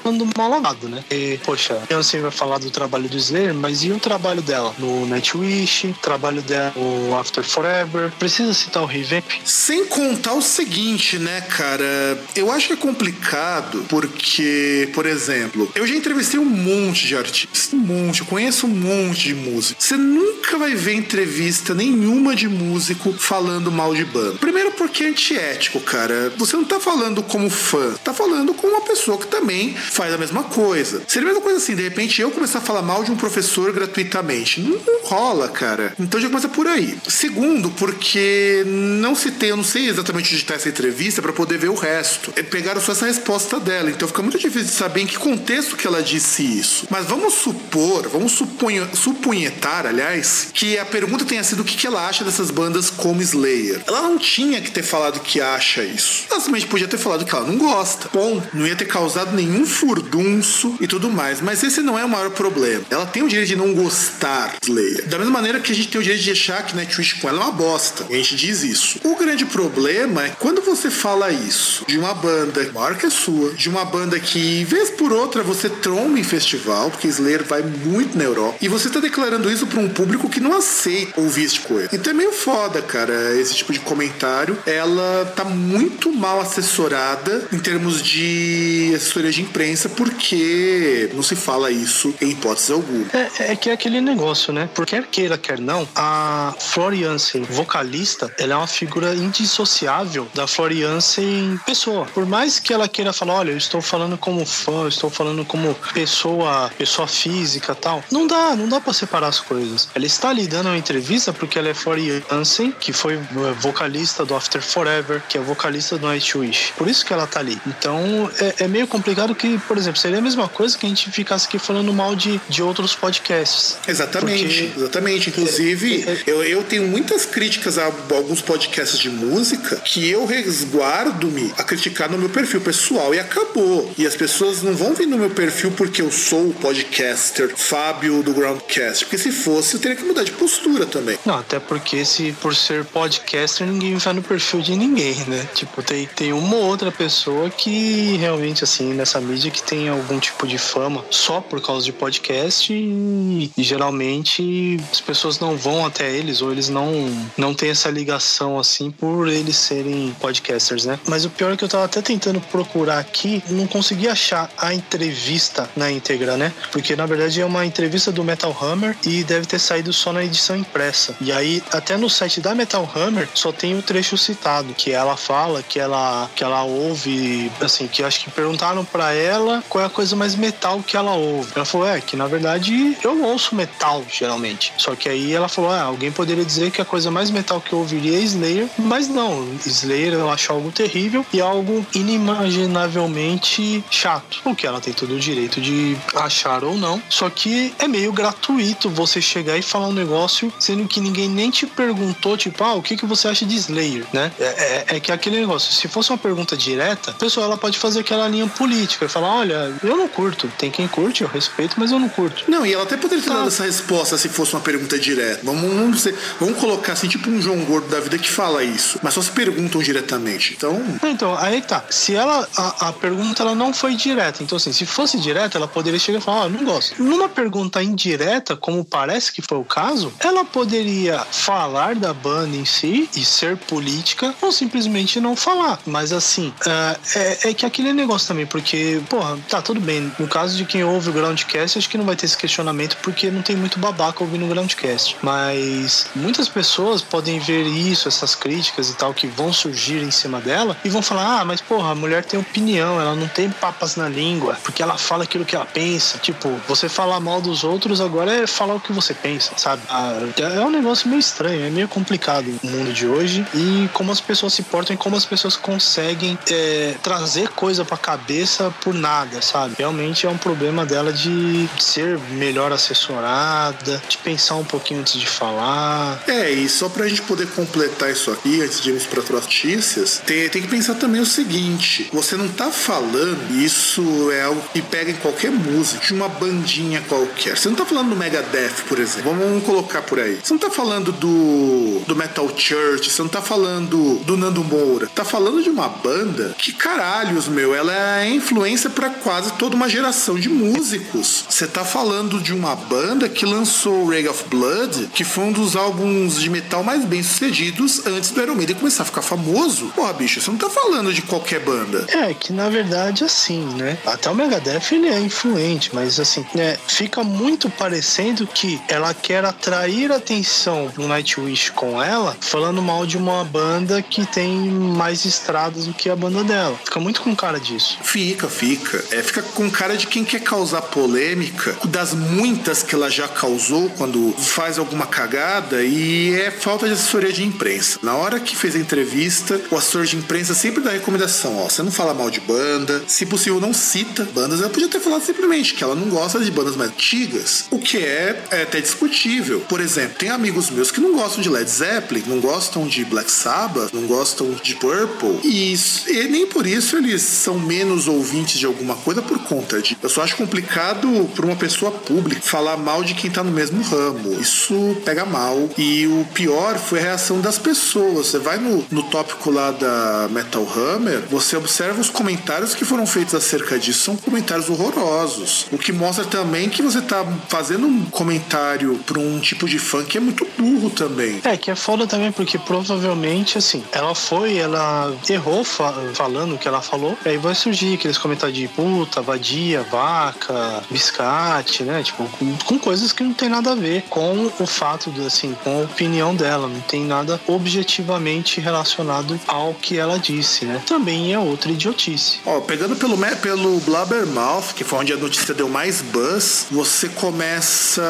falando mal lavado, né? E, poxa, Beyoncé vai falar do trabalho do Slayer, mas e o trabalho dela no Nightwish, trabalho dela no After Forever? Precisa citar o Revamp? Sem contar o seguinte, né, cara? Eu acho que é complicado porque, por exemplo, eu já entrevistei um monte de artistas, um monte, eu conheço um monte de músicos. Você nunca vai ver entrevista nenhuma de músico falando mal de banda. Primeiro porque é antiético, cara. Você não tá falando como fã, tá falando como uma pessoa que também faz a mesma coisa. Seria a mesma coisa assim, de repente eu começar a falar mal de um professor gratuitamente. Não, não rola, cara. Então já começa por aí. Segundo, porque não se tem, eu não sei exatamente onde está essa entrevista para poder ver o resto. É, pegaram só essa resposta dela, então fica muito difícil de saber em que contexto que ela disse isso. Mas vamos supor, vamos supunha, supunhetar, aliás, que a pergunta tenha sido o que, que ela acha dessas bandas como Slayer. Ela não tinha que ter falado que acha isso. Ela simplesmente podia ter falado que ela não gosta. Bom, não ia ter causado nenhum furdunço e tudo mais. Mas esse não é o maior problema. Ela tem o direito de não gostar de Slayer. Da mesma maneira que a gente tem o direito de achar que Nightwish com ela é uma bosta. A gente diz isso. O grande problema é quando você fala isso de uma banda maior que a sua, de uma banda que, vez por outra, você tromba em festival, porque Slayer vai muito na Europa, e você tá declarando isso para um público que não aceita ouvir esse tipo coisa. Então é meio foda, cara, esse tipo de comentário. Ela tá muito mal assessorada em termos de assessoria de imprensa, porque não se fala isso em hipótese alguma. É, é que é aquele negócio, né? Por quer queira, quer não, a Floriansen, vocalista, ela é uma figura indissociável da Floriansen pessoa. Por mais que ela queira falar, olha, eu estou falando como fã, eu estou falando como pessoa, pessoa física tal, não dá, não dá para separar as coisas. Ela está ali dando uma entrevista porque ela é Floriansen, que foi é, vocalista do After Forever, que é vocalista do Nightwish. Por isso que ela tá ali. Então é, é meio complicado que, por exemplo, seria a mesma coisa que a gente ficasse aqui falando mal de, de outros podcasts. Exatamente, Porque- exatamente. Inclusive, É, é, eu, eu tenho muitas críticas a alguns podcasts de música que eu resguardo-me a criticar no meu perfil pessoal e acabou. E as pessoas não vão vir no meu perfil porque eu sou o podcaster Fábio do Groundcast. Porque se fosse, eu teria que mudar de postura também. Não, até porque se por ser podcaster ninguém vai no perfil de ninguém, né? Tipo, tem, tem uma ou outra pessoa que realmente, assim, nessa mídia que tem algum tipo de fama só por causa de podcast e, e geralmente as pessoas não vão até eles ou eles não, não têm essa ligação, assim, por eles serem podcasters, né? Mas o pior é que eu tava até tentando procurar aqui, não consegui achar a entrevista na íntegra, né? Porque na verdade é uma entrevista do Metal Hammer e deve ter saído só na edição impressa. E aí, até no site da Metal Hammer, só tem o trecho citado, que ela fala que ela, que ela ouve, assim, que acho que perguntaram pra ela qual é a coisa mais metal que ela ouve. Ela falou, é, que na verdade eu ouço metal, geralmente. Só que aí ela falou, ah, alguém poderia dizer que a coisa mais metal que eu ouviria é Slayer, mas não, Slayer eu acho algo terrível e algo inimaginavelmente chato. O que ela tem todo o direito de achar ou não. Só que é meio gratuito você chegar e falar um negócio sendo que ninguém nem te perguntou, tipo, ah, o que, que você acha de Slayer, né? É, é- é que aquele negócio, se fosse uma pergunta direta, a pessoa ela pode fazer aquela linha política e falar, olha, eu não curto. Tem quem curte, eu respeito, mas eu não curto. Não, e ela até poderia ter Tá. dado essa resposta se fosse uma pergunta direta. Vamos, vamos, dizer- vamos colocar assim, tipo um João Gordo da vida que fala isso, mas só se perguntam diretamente. Então, Então, aí tá. Se ela. A, a pergunta ela não foi direta. Então, assim, se fosse direta, ela poderia chegar e falar, ó, não gosto. Numa pergunta indireta, como parece que foi o caso, ela poderia falar da banda em si e ser política ou simplesmente não falar. Mas assim, é, é, é que aquele negócio também, porque, porra, tá tudo bem. No caso de quem ouve o Groundcast, acho que não vai ter esse questionamento porque não tem muito babaca ouvindo o Groundcast. Mas muitas pessoas podem ver isso, essas críticas e tal, que vão surgir em cima dela e vão falar: ah, mas porra, a mulher tem opinião, ela não tem papas na língua, porque ela fala aquilo que ela pensa. Tipo, você falar mal dos outros agora é falar o que você pensa, sabe? Ah, é um negócio meio estranho, é meio complicado o mundo de hoje e como as pessoas se portam e como as pessoas conseguem é, trazer coisa pra cabeça por nada, sabe? Realmente é um problema dela de ser melhor assessorada, de pensar um pouquinho antes de falar. É, e só pra gente poder completar isso aqui, antes de irmos pra notícias, tem, tem que pensar também o seguinte: você não tá falando, isso é algo que pega em qualquer música, de uma bandinha qualquer. Você não tá falando do Megadeth, por exemplo. Vamos, vamos colocar por aí. Você não tá falando do, do Metal Church, você não tá falando do Nando Moura. Tá falando de uma banda que, caralhos, meu, ela é influência para quase toda uma geração de músicos. Você tá falando de uma banda que lançou Ray of Blood, que foi um dos álbuns de metal mais bem sucedidos antes do Iron Maiden começar a ficar famoso. Porra, bicho, você não tá falando de qualquer banda. É, que na verdade assim, né? Até o Megadeth ele é influente, mas assim, né, fica muito parecendo que ela quer atrair atenção do Nightwish com ela, falando mal de uma banda que tem mais estradas do que a banda dela. Fica muito com cara disso. Fica, fica. É, fica com cara de quem quer causar polêmica, das muitas que ela já causou quando faz alguma cagada, e é falta de assessoria de imprensa. Na hora que fez a entrevista, o assessor de imprensa sempre dá recomendação: ó, você não fala mal de banda, se possível, não cita bandas. Ela podia ter falado simplesmente que ela não gosta de bandas mais antigas, o que é, é até discutível. Por exemplo, tem amigos meus que não gostam de Led Zeppelin, não gostam de Black Sabbath, não gostam de Purple, e, e nem por isso eles são menos ouvintes de alguma coisa por conta de. Eu só acho complicado para uma pessoa pública falar mal de quem tá no mesmo ramo. Isso pega mal. E o pior foi a reação das pessoas. Você vai no, no tópico lá da Metal Hammer, você observa os comentários que foram feitos acerca disso. São comentários horrorosos. O que mostra também que você tá fazendo um comentário para um tipo de fã que é muito burro também. É, que é foda também, porque provavelmente, assim, ela foi, ela errou fa falando o que ela falou, aí vai surgir aqueles comentários de puta, vadia, vaca, biscate, né? Tipo, com, com coisas que não tem nada a ver com o fato, de, assim, com a opinião dela, não tem nada objetivamente relacionado ao que ela disse, né? Também é outra idiotice. Ó, pegando pelo, pelo Blabbermouth, que foi onde a notícia deu mais buzz, você começa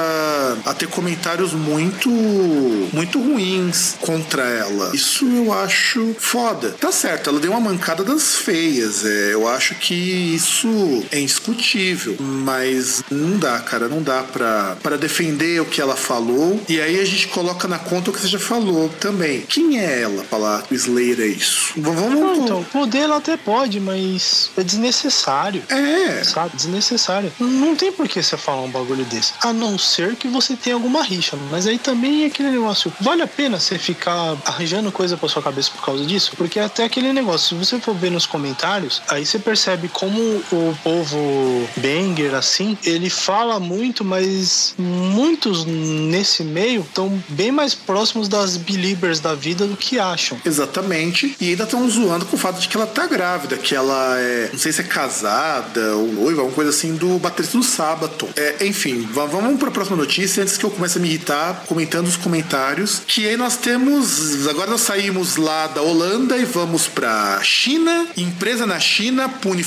a ter comentários muito, muito ruins contra ela. Isso eu acho foda. Tá certo, ela deu uma mancada das feias. É, eu acho que isso é indiscutível. Mas não dá, cara. Não dá pra, pra defender o que ela falou. E aí a gente coloca na conta o que você já falou também. Quem é ela falar que o Slayer é isso? Vamos. Não, então, poder ela até pode, mas é desnecessário. É. Sabe? Desnecessário. Não tem por que você falar um bagulho desse. A não ser que você tenha alguma rixa. Mas aí também é aquele negócio. Vale a pena você ficar arranjando coisa pra sua cabeça por causa disso? Porque é até aquele negócio. Se você for ver nos comentários, aí você percebe como o povo banger, assim, ele fala muito, mas muitos nesse meio estão bem mais próximos das believers da vida do que acham. Exatamente. E ainda estão zoando com o fato de que ela tá grávida, que ela é, não sei se é casada ou noiva, alguma coisa assim, do baterista do Sabaton. É, enfim, vamos para a próxima notícia antes que eu comece a me irritar comentando os comentários. Que aí nós temos, agora nós saímos lá da Holanda e vamos para China. Empresa na China pune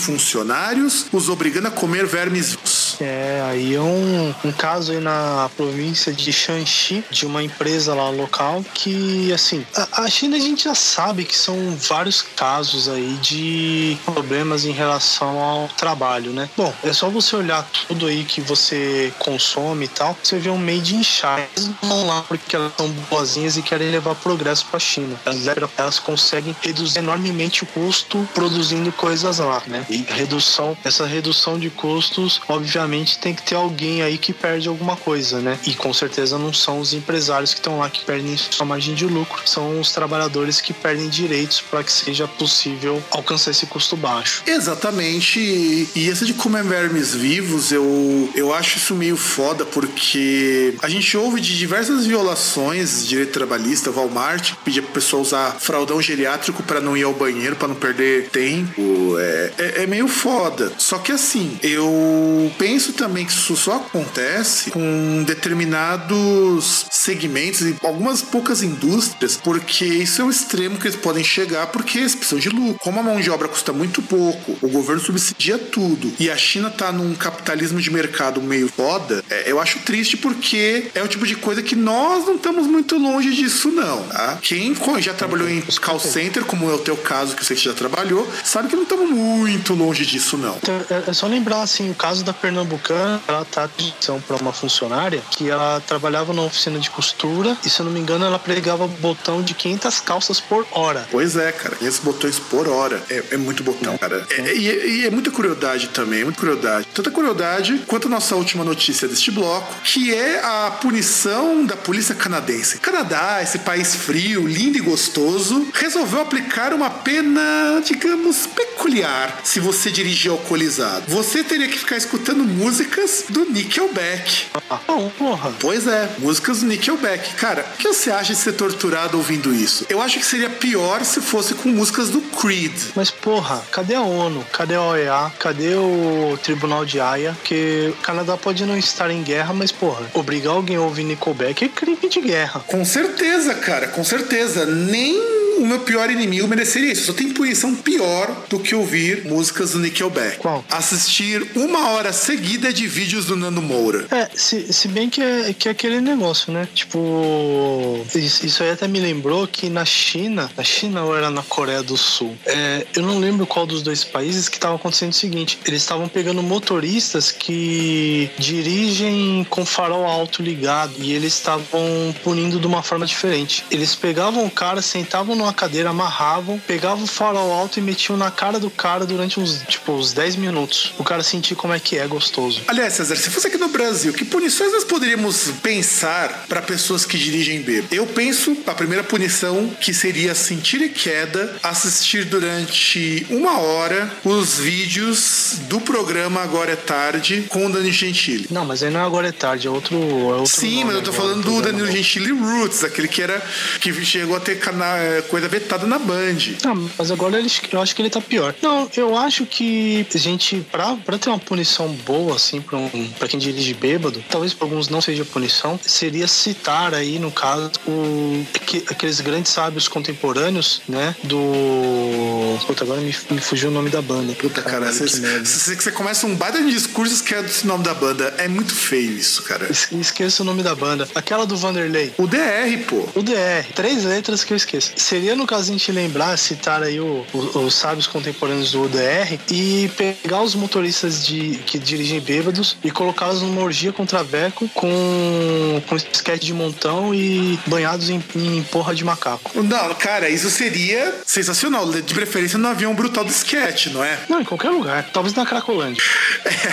os obrigando a comer vermes. É, aí é um, um caso aí na província de Shanxi, de uma empresa lá local, que, assim, a, a China a gente já sabe que são vários casos aí de problemas em relação ao trabalho, né? Bom, é só você olhar tudo aí que você consome e tal, você vê um made in China. Eles vão lá porque elas são boazinhas e querem levar progresso para a China. Elas, elas conseguem reduzir enormemente o custo produzindo coisas lá, né? E redução, essa redução de custos, obviamente, tem que ter alguém aí que perde alguma coisa, né? E com certeza não são os empresários que estão lá que perdem sua margem de lucro, são os trabalhadores que perdem direitos para que seja possível alcançar esse custo baixo. Exatamente. E essa de comer vermes vivos, eu, eu acho isso meio foda, porque a gente ouve de diversas violações de direito trabalhista, Walmart pedia pro pessoal usar fraldão geriátrico para não ir ao banheiro, para não perder tempo. É, é, é, meio foda. Só que assim, eu penso também que isso só acontece com determinados segmentos e algumas poucas indústrias, porque isso é o extremo que eles podem chegar, porque eles precisam de lucro. Como a mão de obra custa muito pouco, o governo subsidia tudo e a China tá num capitalismo de mercado meio foda, é, eu acho triste porque é o tipo de coisa que nós não estamos muito longe disso, não. Tá? Quem já trabalhou em call center, como é o teu caso, que que já trabalhou, sabe que não estamos muito longe disso, não. Então, é, é só lembrar, assim, o caso da pernambucana, ela tá atenção para uma funcionária que ela trabalhava numa oficina de costura e, se eu não me engano, ela pregava botão de 500 calças por hora. Pois é, cara. E esses botões por hora. É, é muito botão, cara. É, e, é, é muita curiosidade também, muita curiosidade. Tanta curiosidade quanto a nossa última notícia deste bloco, que é a punição da polícia canadense. Canadá, esse país frio, lindo e gostoso, resolveu aplicar uma pena, digamos, peculiar se você dirigir alcoolizado. Você teria que ficar escutando músicas do Nickelback. Ah, porra. Pois é, músicas do Nickelback. Cara, o que você acha de ser torturado ouvindo isso? Eu acho que seria pior se fosse com músicas do Creed. Mas, porra, cadê a ONU? Cadê a OEA? Cadê o Tribunal de Haia? Que o Canadá pode não estar em guerra, mas, porra, obrigar alguém a ouvir Nickelback é crime de guerra. Com certeza, cara, com certeza. Nem o meu pior inimigo mereceria isso. Só tem punição pior do que ouvir músicas do Nickelback. Qual? Assistir uma hora seguida de vídeos do Nando Moura. É, se, se bem que é, que é aquele negócio, né? Tipo, isso, isso aí até me lembrou que na China, na China ou era na Coreia do Sul, é, eu não lembro qual dos dois países que estava acontecendo o seguinte: eles estavam pegando motoristas que dirigem com farol alto ligado e eles estavam punindo de uma forma diferente. Eles pegavam o cara, sentavam numa cadeira, amarravam, pegavam o farol alto e metiam na cara do cara durante uns, tipo, uns 10 minutos. O cara sentir como é que é gostoso. Aliás, César, se fosse aqui no Brasil, que punições nós poderíamos pensar para pessoas que dirigem bêbado? Eu penso, a primeira punição que seria sentir e queda, assistir durante uma hora os vídeos do programa Agora é Tarde com o Danilo Gentili. Não, mas aí não é agora é tarde, é outro. É outro Sim, mas eu tô agora, falando do programa Danilo. Gentili Roots, aquele que era que chegou a ter cana- eh, coisa vetada na Band. Ah, mas agora ele, eu acho que ele tá pior. Não, eu acho que a gente, pra, pra ter uma punição boa, assim, pra, um, pra quem dirige bêbado, talvez pra alguns não seja punição, seria citar aí, no caso, o, que- aqueles grandes sábios contemporâneos, né, do... Puta, agora me, me fugiu o nome da banda. Puta, cara, Caralho, você, você, começa um baita de discursos que é do nome da banda. É muito feio isso, cara. Es- Esqueço o nome da banda. Aquela do Vanderlei. O DR, pô. O DR, três letras que eu esqueço. Seria no caso a gente lembrar, citar aí o- o- os sábios contemporâneos do UDR e pegar os motoristas de, que dirigem bêbados e colocá-los numa orgia contra veco com, com esquete de montão e banhados em, em porra de macaco. Não, cara, isso seria sensacional. De preferência no avião brutal do sketch, não é? Não, em qualquer lugar. Talvez na Cracolândia.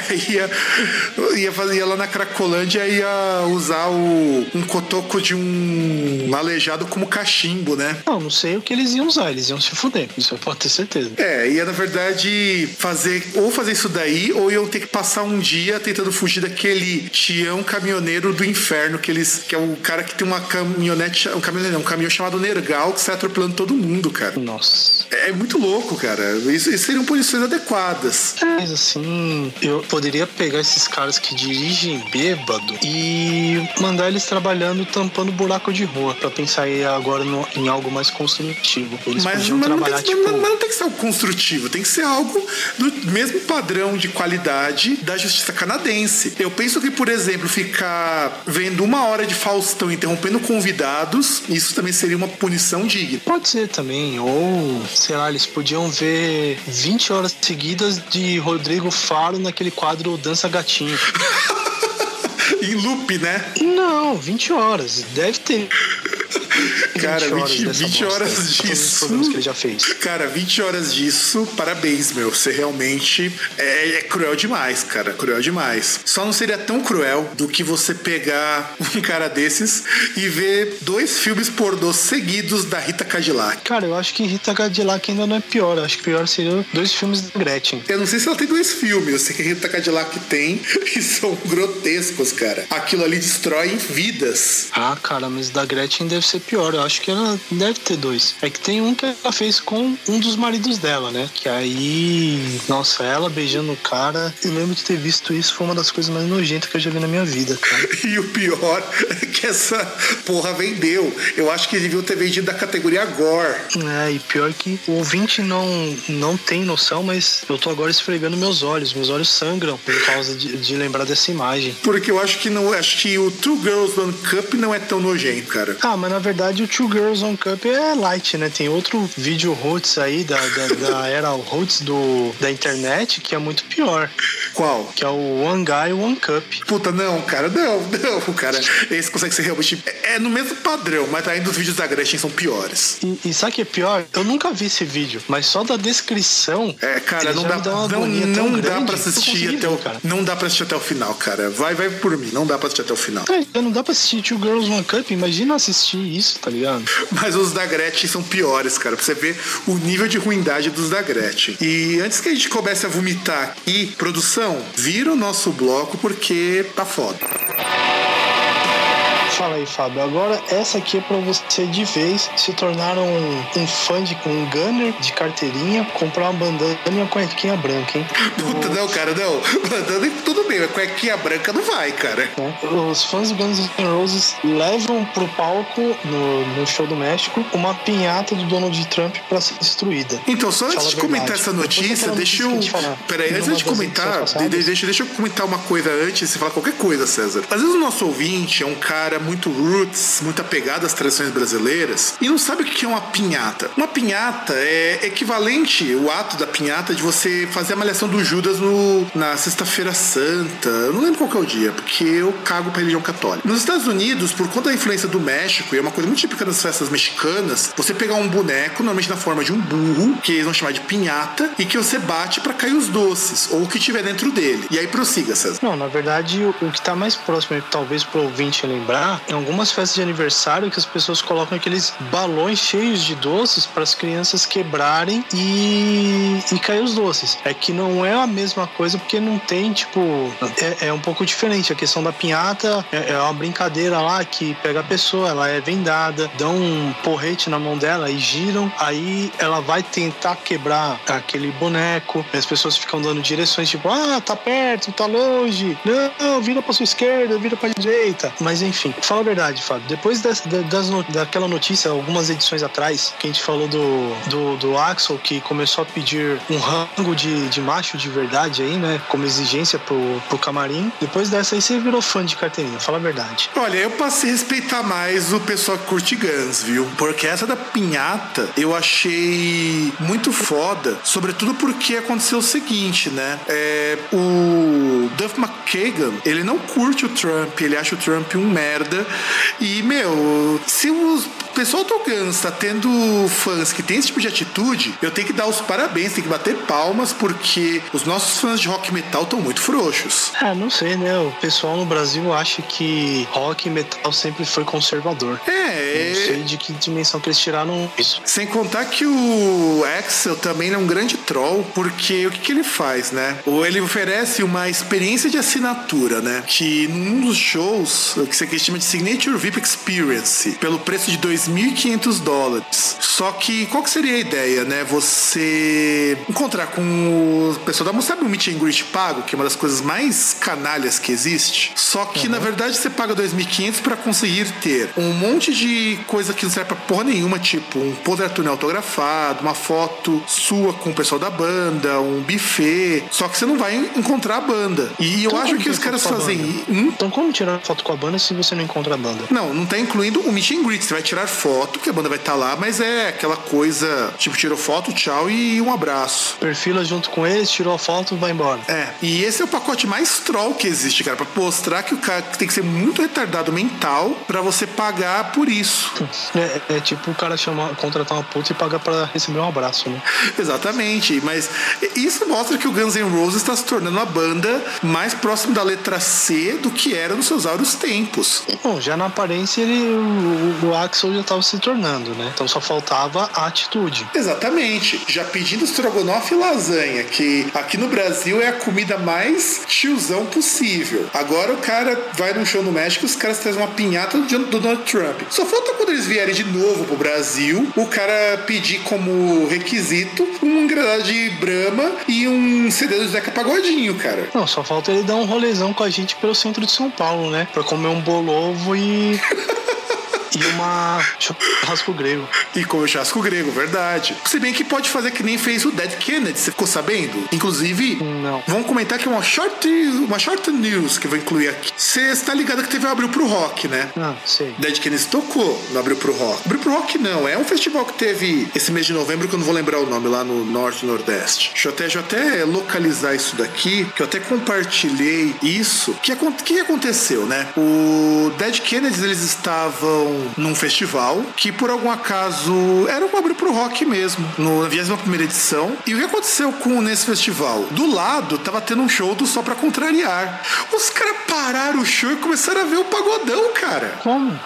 É, ia, ia, fazer, ia lá na Cracolândia e ia usar o, um cotoco de um aleijado como cachimbo, né? Não, não sei o que eles iam usar. Eles iam se fuder. Isso eu posso ter certeza. É, ia na verdade fazer ou fazer isso daí, ou iam ter que passar um dia tentando fugir daquele Tião caminhoneiro do inferno, que eles que é o cara que tem uma caminhonete, um caminhonete, não, um caminhão chamado Nergal que sai atropelando todo mundo, cara. Nossa. É muito louco, cara. Isso, isso seriam punições adequadas. Mas assim, eu poderia pegar esses caras que dirigem bêbado e mandar eles trabalhando tampando buraco de rua, pra pensar aí agora no- em algo mais construtivo. Eles Mas, podiam mas não, trabalhar, tem, tipo. mas não tem que ser algo construtivo, tem que ser algo do mesmo padrão de qualidade da justiça canadense. Eu penso que, por exemplo, ficar vendo uma hora de Faustão interrompendo convidados, isso também seria uma punição digna. Pode ser também, ou sei lá, eles podiam ver 20 horas seguidas de Rodrigo Faro naquele quadro Dança Gatinho. Em loop, né? Não, 20 horas. Deve ter. 20 Cara, 20, dessa 20 bosta, horas todos os disso. que ele já fez. Cara, 20 horas disso, parabéns, meu. Você realmente é, é cruel demais, cara. Cruel demais. Só não seria tão cruel do que você pegar um cara desses e ver dois filmes pornô seguidos da Rita Cadillac. Cara, eu acho que Rita Cadillac ainda não é pior. Eu acho que pior seria dois filmes da Gretchen. Eu não sei se ela tem dois filmes, eu sei que a Rita Cadillac tem e são grotescos, cara. Aquilo ali destrói vidas. Ah, cara, mas da Gretchen deve ser pior. Eu acho que ela deve ter dois. É que tem um que ela fez com um dos maridos dela, né? Que aí. Nossa, ela beijando o cara. Eu lembro de ter visto isso. Foi uma das coisas mais nojentas que eu já vi na minha vida, cara. E o pior é que essa porra vendeu. Eu acho que deviam ter vendido da categoria Gore. É, e pior que o ouvinte não, não tem noção, mas eu tô agora esfregando meus olhos. Meus olhos sangram por causa de, de lembrar dessa imagem. Porque eu acho que não. Acho que o Two Girls One Cup não é tão nojento, cara. Ah, mas na verdade o Two Girls on Cup é light, né? Tem outro vídeo roots aí da, da, da era roots do, da internet que é muito pior. Qual? Que é o One Guy, One Cup. Puta, não, cara, não, não, cara. Esse consegue ser realmente. É, é no mesmo padrão, mas ainda os vídeos da Gretchen são piores. E, e sabe o que é pior? Eu nunca vi esse vídeo, mas só da descrição. É, cara, não dá, não, não dá pra assistir até o. cara. Não dá pra assistir até o final, cara. Vai, vai por mim, não dá pra assistir até o final. É, não dá pra assistir Two Girls One Cup, imagina assistir isso, tá ligado? Mas os da Gretchen são piores, cara, pra você ver o nível de ruindade dos da Gretchen. E antes que a gente comece a vomitar aqui, produção, vira o nosso bloco porque tá foda. Fala aí, Fábio. Agora, essa aqui é pra você de vez se tornar um, um fã de um gunner de carteirinha, comprar uma bandana e uma cuequinha branca, hein? Puta, não, cara, não. Mandando tudo bem, mas cuequinha branca não vai, cara. né? Os fãs do Guns N' Roses levam pro palco, no, no show do México, uma pinhata do Donald Trump pra ser destruída. Então, só antes Fala de comentar essa notícia, deixa eu. Peraí, antes de comentar, de- deixa, deixa eu comentar uma coisa antes de você falar qualquer coisa, César. Às vezes o nosso ouvinte é um cara muito roots, muito apegado às tradições brasileiras e não sabe o que é uma pinhata. Uma pinhata é equivalente, o ato da pinhata, de você fazer a malhação do Judas no, na Sexta-feira Santa. Eu não lembro qual que é o dia, porque eu cago pra religião católica. Nos Estados Unidos, por conta da influência do México, e é uma coisa muito típica das festas mexicanas, você pegar um boneco, normalmente na forma de um burro, que eles vão chamar de pinhata, e que você bate pra cair os doces, ou o que tiver dentro dele. E aí prossiga, César. Não, na verdade, o, o que tá mais próximo, talvez pro ouvinte lembrar, é algumas festas de aniversário que as pessoas colocam aqueles balões cheios de doces para as crianças quebrarem e, e cair os doces. É que não é a mesma coisa porque não tem, tipo. É, é um pouco diferente. A questão da pinhata é, é uma brincadeira lá que pega a pessoa, ela é vendada, dão um porrete na mão dela e giram, aí ela vai tentar quebrar aquele boneco, as pessoas ficam dando direções, tipo, ah, tá perto, tá longe, não, vira pra sua esquerda, vira pra direita. Mas enfim, fala a verdade, Fábio. Depois das, da- das daquela notícia, algumas edições atrás, que a gente falou do, do, do Axel, que começou a pedir um rango de, de macho de verdade aí, né? Como exigência pro, pro camarim. Depois dessa aí, você virou fã de carteirinha, fala a verdade. Olha, eu passei a respeitar mais o pessoal que curte Guns, viu? Porque essa da pinhata eu achei muito foda, sobretudo porque aconteceu o seguinte, né? É, o Duff McKagan, ele não curte o Trump, ele acha o Trump um merda. E, meu, se o pessoal do Guns tá tendo fãs que tem esse tipo de atitude, eu tenho que dar os parabéns, tem que bater palmas, porque os nossos fãs de rock metal estão muito frouxos. Ah, não sei, né? O pessoal no Brasil acha que rock e metal sempre foi conservador. É, Não sei de que dimensão que eles tiraram isso. Sem contar que o Axel também é um grande troll, porque o que, que ele faz, né? Ou ele oferece uma experiência de assinatura, né? Que num dos shows, que você chama de Signature VIP Experience, pelo preço de 2.500 dólares. Só que qual que seria a ideia, né? Você encontrar com o pessoal da sabe o Meet and Greet pago, que é uma das coisas mais canalhas que existe. Só que na verdade você paga 2.500 para conseguir ter um monte de coisa que não serve pra porra nenhuma, tipo um poder túnel autografado, uma foto sua com o pessoal da banda, um buffet. Só que você não vai encontrar a banda. E eu Então acho que os tem caras fazem. Hum? Então como tirar foto com a banda se você não encontra a banda? Não, não tá incluindo o meet and greet. Você vai tirar foto, que a banda vai estar lá, mas é aquela coisa, tipo, tirou foto, tchau e um abraço. Perfila junto com eles, tirou a foto vai embora. É, e esse é o pacote mais troll que existe, cara, pra mostrar que o cara tem que ser muito retardado mental pra você pagar por isso. É, é tipo o cara chamar, contratar uma puta e pagar pra receber um abraço, né? Exatamente, mas isso mostra que o Guns N' Roses está se tornando uma banda mais próximo da letra C do que era nos seus áureos tempos. Bom, já na aparência ele, o, o Axel já tava se tornando, né? Então só faltava a atitude. Exatamente. Já pedindo estrogonofe e lasanha, que aqui no Brasil é a comida mais tiozão possível. Agora o cara vai num show no México e os caras trazem uma pinhata do do Donald Trump. Só falta quando eles vierem de novo pro Brasil, o cara pedir como requisito um engradado de Brahma e um CD do Zeca Pagodinho, cara. Não, só falta ele dar um rolezão com a gente pelo centro de São Paulo, né? Pra comer um bolovo e. E uma churrasco grego. E come churrasco grego, verdade. Se bem que pode fazer que nem fez o Dead Kennedy, você ficou sabendo? Inclusive, Não. vamos comentar que é uma short, uma short news que eu vou incluir aqui. Você está ligado que teve o Abril pro Rock, né? Ah, sei. Dead Kennedy tocou no Abril pro Rock. Abril pro Rock não, é um festival que teve esse mês de novembro que eu não vou lembrar o nome, lá no Norte e Nordeste. Deixa eu até, deixa eu até localizar isso daqui, que eu até compartilhei isso. O que, que aconteceu, né? O Dead Kennedys, eles estavam num festival que por algum acaso era um Abril pro Rock mesmo, no, na 21 primeira edição. E o que aconteceu com nesse festival? Do lado tava tendo um show do Só Pra Contrariar. Os caras pararam o show e começaram a ver o pagodão, cara. Como?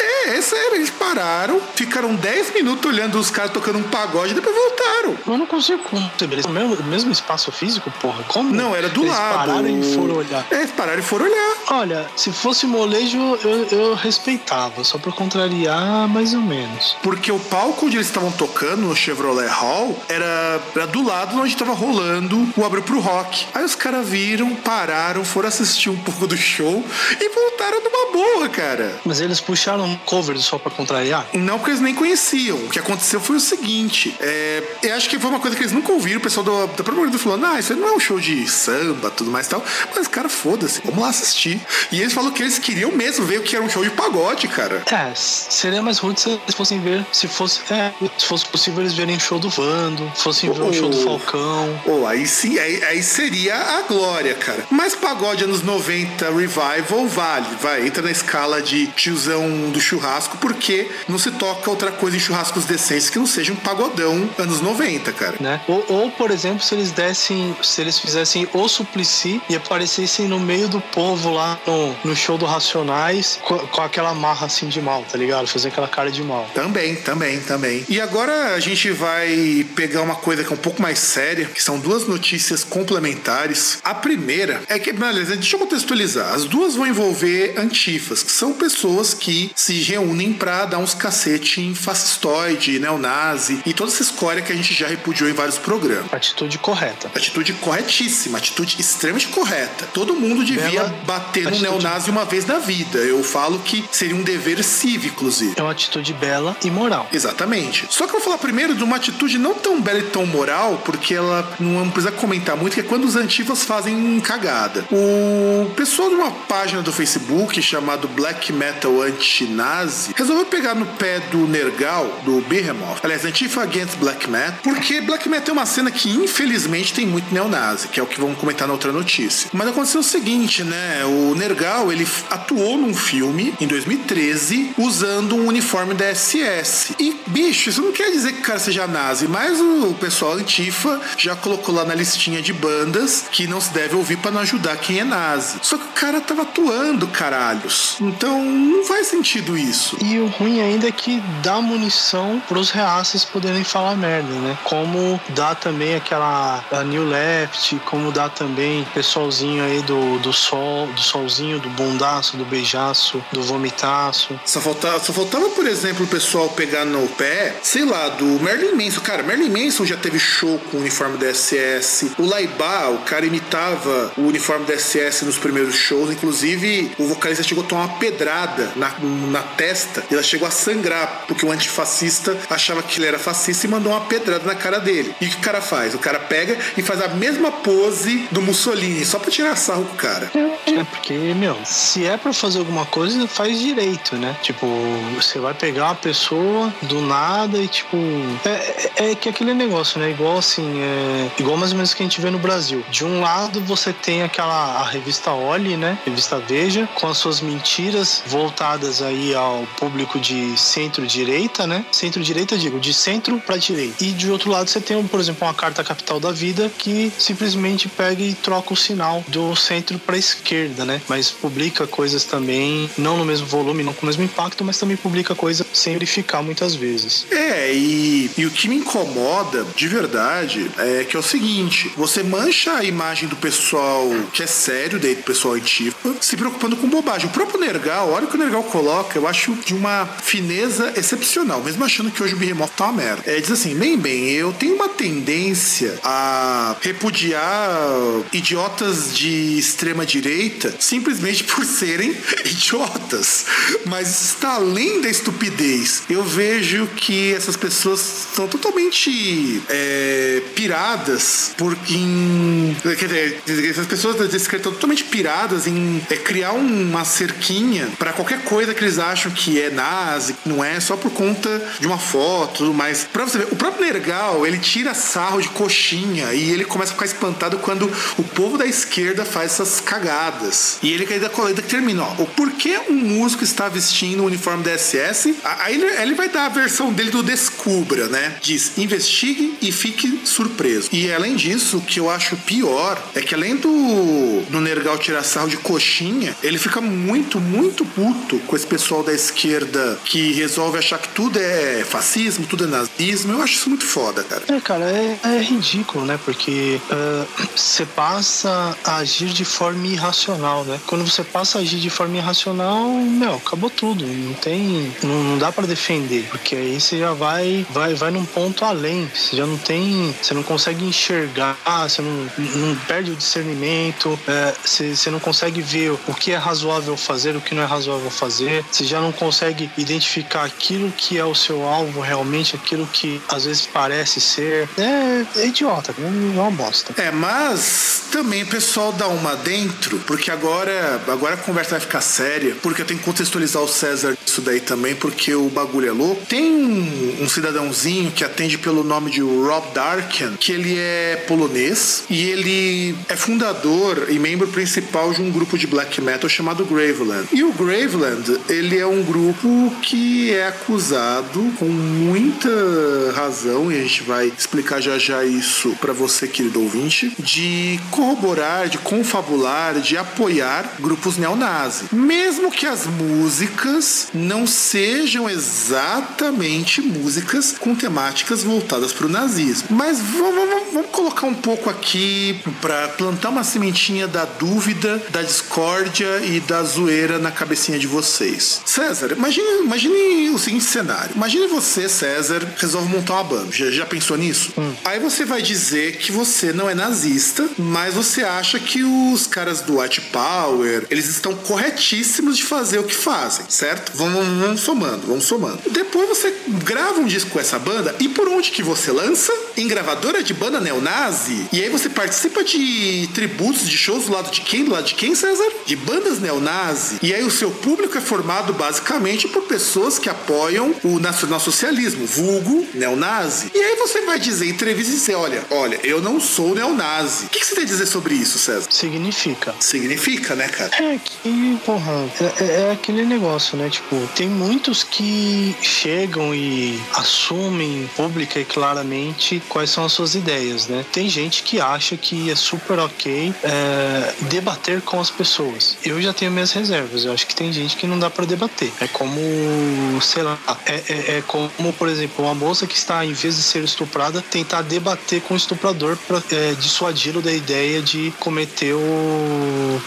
É, é sério, eles pararam, ficaram 10 minutos olhando os caras tocando um pagode e depois voltaram. Eu não consigo conceber. Eles- O mesmo, mesmo espaço físico, porra? Como? Não, era do Eles lado. pararam e foram olhar. É, eles pararam e foram olhar. Olha, se fosse molejo, eu, eu respeitava. Só pra contrariar, mais ou menos. Porque o palco onde eles estavam tocando, no Chevrolet Hall, era, era do lado onde estava rolando o Abril pro Rock. Aí os caras viram, pararam, foram assistir um pouco do show e voltaram numa boa, cara. Mas eles puxaram um cover só pra contrariar? Não, porque eles nem conheciam. O que aconteceu foi o seguinte: é, eu acho que foi uma coisa que eles nunca ouviram. O pessoal do- da própria banda falando: ah, isso aí não é um show de samba, tudo mais e tal. Mas, cara, foda-se, vamos lá assistir. E eles falaram que eles queriam mesmo ver o que era um show de pagode, cara. É, seria mais ruim se eles fossem ver, se fosse, é, se fosse possível eles verem show do Vando, fossem ver um show do Oh. Falcão. Ou aí sim, aí, aí seria a glória, cara. Mas pagode anos 90 revival vale, vai, entra na escala de tiozão do churrasco, porque não se toca outra coisa em churrascos decentes que não seja um pagodão anos 90, cara. Né? Ou, ou, por exemplo, se eles dessem, se eles fizessem o Suplicy e aparecessem no meio do povo lá no, no show do Racionais com, com aquela marra assim de mal, tá ligado? Fazer aquela cara de mal. Também, também, também. E agora a gente vai pegar uma coisa que é um pouco mais séria, que são duas notícias complementares. A primeira é que, beleza, deixa eu contextualizar. As duas vão envolver antifas, que são pessoas que se reúnem pra dar uns cacete em fascistoide, neonazi e toda essa escória que a gente já repudiou em vários programas. Atitude correta. Atitude corretíssima, atitude extremamente correta. Todo mundo devia Bela bater no atitude. neonazi uma vez na vida. Eu falo que seria um dever cívico, inclusive. É uma atitude bela e moral. Exatamente. Só que eu vou falar primeiro de uma atitude não tão bela e tão moral, porque ela não precisa comentar muito, que é quando os antifas fazem cagada. O pessoal de uma página do Facebook chamado Black Metal Anti-Nazi resolveu pegar no pé do Nergal, do Behemoth, aliás, Antifa Against Black Metal, porque Black Metal é uma cena que infelizmente tem muito neonazi, que é o que vamos comentar na outra notícia. Mas aconteceu o seguinte, né? O Nergal, ele atuou num filme em 2013 usando um uniforme da SS. E, bicho, isso não quer dizer que o cara seja nazi, mas o pessoal antifa já colocou lá na listinha de bandas que não se deve ouvir pra não ajudar quem é nazi. Só que o cara tava atuando, caralhos. Então, não faz sentido isso. E o ruim ainda é que dá munição pros reaças poderem falar merda, né? Como dá também aquela a New Left, como dá também pessoalzinho aí do, do sol, do solzinho, do bundaço, do beijaço, do vomitaço. Só faltava, só faltava, por exemplo, o pessoal pegar no pé, sei lá, do Merlin Manson. Cara, Merlin Manson já teve show com o uniforme da SS. O Laibá, o cara imitava o uniforme da SS nos primeiros shows. Inclusive, o vocalista chegou a tomar uma pedrada na, na testa e ela chegou a sangrar, porque o antifascista achava que ele era fascista e mandou uma pedrada na cara dele. E o que o cara faz? O cara pega e faz a mesma pose do Mussolini, só pra tirar sarro com o cara. É porque, meu, se é pra fazer alguma coisa, faz direito, né? Tipo, você vai pegar uma pessoa do nada e, tipo. É, é- é que aquele negócio, né? Igual assim, é. Igual mais ou menos que a gente vê no Brasil. De um lado você tem aquela. a revista Oli, né? Revista Veja, com as suas mentiras voltadas aí ao público de centro-direita, né? Centro-direita, digo, de centro pra direita. E de outro lado você tem, por exemplo, uma carta capital da vida que simplesmente pega e troca o sinal do centro pra esquerda, né? Mas publica coisas também, não no mesmo volume, não com o mesmo impacto, mas também publica coisas sem verificar muitas vezes. É, e, e o que me incomoda de verdade é que é o seguinte: você mancha a imagem do pessoal que é sério, daí do pessoal antifa, se preocupando com bobagem. O próprio Nergal, olha o que o Nergal coloca. eu acho de uma fineza excepcional, mesmo achando que hoje o Behemoth tá uma merda. É, diz assim, bem, bem, eu tenho uma tendência a repudiar idiotas de extrema direita simplesmente por serem idiotas. Mas está além da estupidez. Eu vejo que essas pessoas estão totalmente é, piradas por em, quer dizer, essas pessoas estão totalmente piradas em é, criar uma cerquinha para qualquer coisa que eles acham que é nazi, que não é, só por conta de uma foto, tudo mais. Pra você ver, o próprio Nergal, ele tira sarro de coxinha e ele começa a ficar espantado quando o povo da esquerda faz essas cagadas. E ele ainda, ainda termina, ó, o porquê um músico está vestindo o uniforme da SS, aí ele, ele vai dar a versão dele do Descubra, né? Diz, investigue e fique surpreso. E além disso, o que eu acho pior é que além do, do Nergal tirar sarro de coxinha, ele fica muito, muito puto com esse pessoal da esquerda que resolve achar que tudo é fascismo, tudo é nazismo. Eu acho isso muito foda, cara. É, cara, é, é ridículo, né? Porque você uh, passa a agir de forma irracional, né? Quando você passa a agir de forma irracional, meu, acabou tudo. Não tem. Não, não dá para defender. Porque aí você já vai, vai, vai num ponto além. Você já não tem. Você não consegue enxergar, você não, não perde o discernimento, é, você, você não consegue ver o que é razoável fazer, o que não é razoável fazer, você já não consegue identificar aquilo que é o seu alvo realmente, aquilo que às vezes parece ser. É, é idiota, é uma bosta. É, mas também o pessoal dá uma dentro, porque agora, agora a conversa vai ficar séria, porque eu tenho que contextualizar o César isso daí também, porque o bagulho é louco. Tem um, um cidadãozinho que atende pelo nome de Rob Darken, que ele é polonês e ele é fundador e membro principal de um grupo de black metal chamado Graveland. E o Graveland, ele é um grupo que é acusado com muita razão, e a gente vai explicar já já isso para você, querido ouvinte, de corroborar, de confabular, de apoiar grupos neonazis. Mesmo que as músicas não sejam exatamente músicas com temáticas voltadas para o nazismo. Mas vamos, vamos, vamos colocar um pouco aqui para plantar uma sementinha da dúvida, da discórdia e da zoeira na cabecinha de vocês. César, imagine, imagine o seguinte cenário. Imagine você, César, resolve montar uma banda. Já, já pensou nisso? Hum. Aí você vai dizer que você não é nazista, mas você acha que os caras do White Power, eles estão corretíssimos de fazer o que fazem, certo? Vamos, vamos somando, vamos somando. Depois você grava um disco com essa banda e por onde que você lança? Em gravadora de banda neonazi. E aí você participa de tributos de shows do lado de quem? Do lado de quem, César? De bandas neonazi. E aí o seu público é formado basicamente por pessoas que apoiam o nacionalsocialismo, vulgo neonazi. E aí você vai dizer em entrevista e dizer, olha, olha, eu não sou neonazi. O que, que você tem a dizer sobre isso, César? Significa. Significa, né, cara? É que, porra, é, é, é aquele negócio, né? Tipo, tem muitos que chegam e assumem pública e claramente quais são as suas ideias, né? Tem gente que acha que é super ok é, debater com as pessoas. Eu já tenho minhas reservas. Eu acho que tem gente que não dá para debater. É como, sei lá, é, é, é, como, por exemplo, uma moça que está, em vez de ser estuprada, tentar debater com o estuprador para é, dissuadi-lo da ideia de cometer o,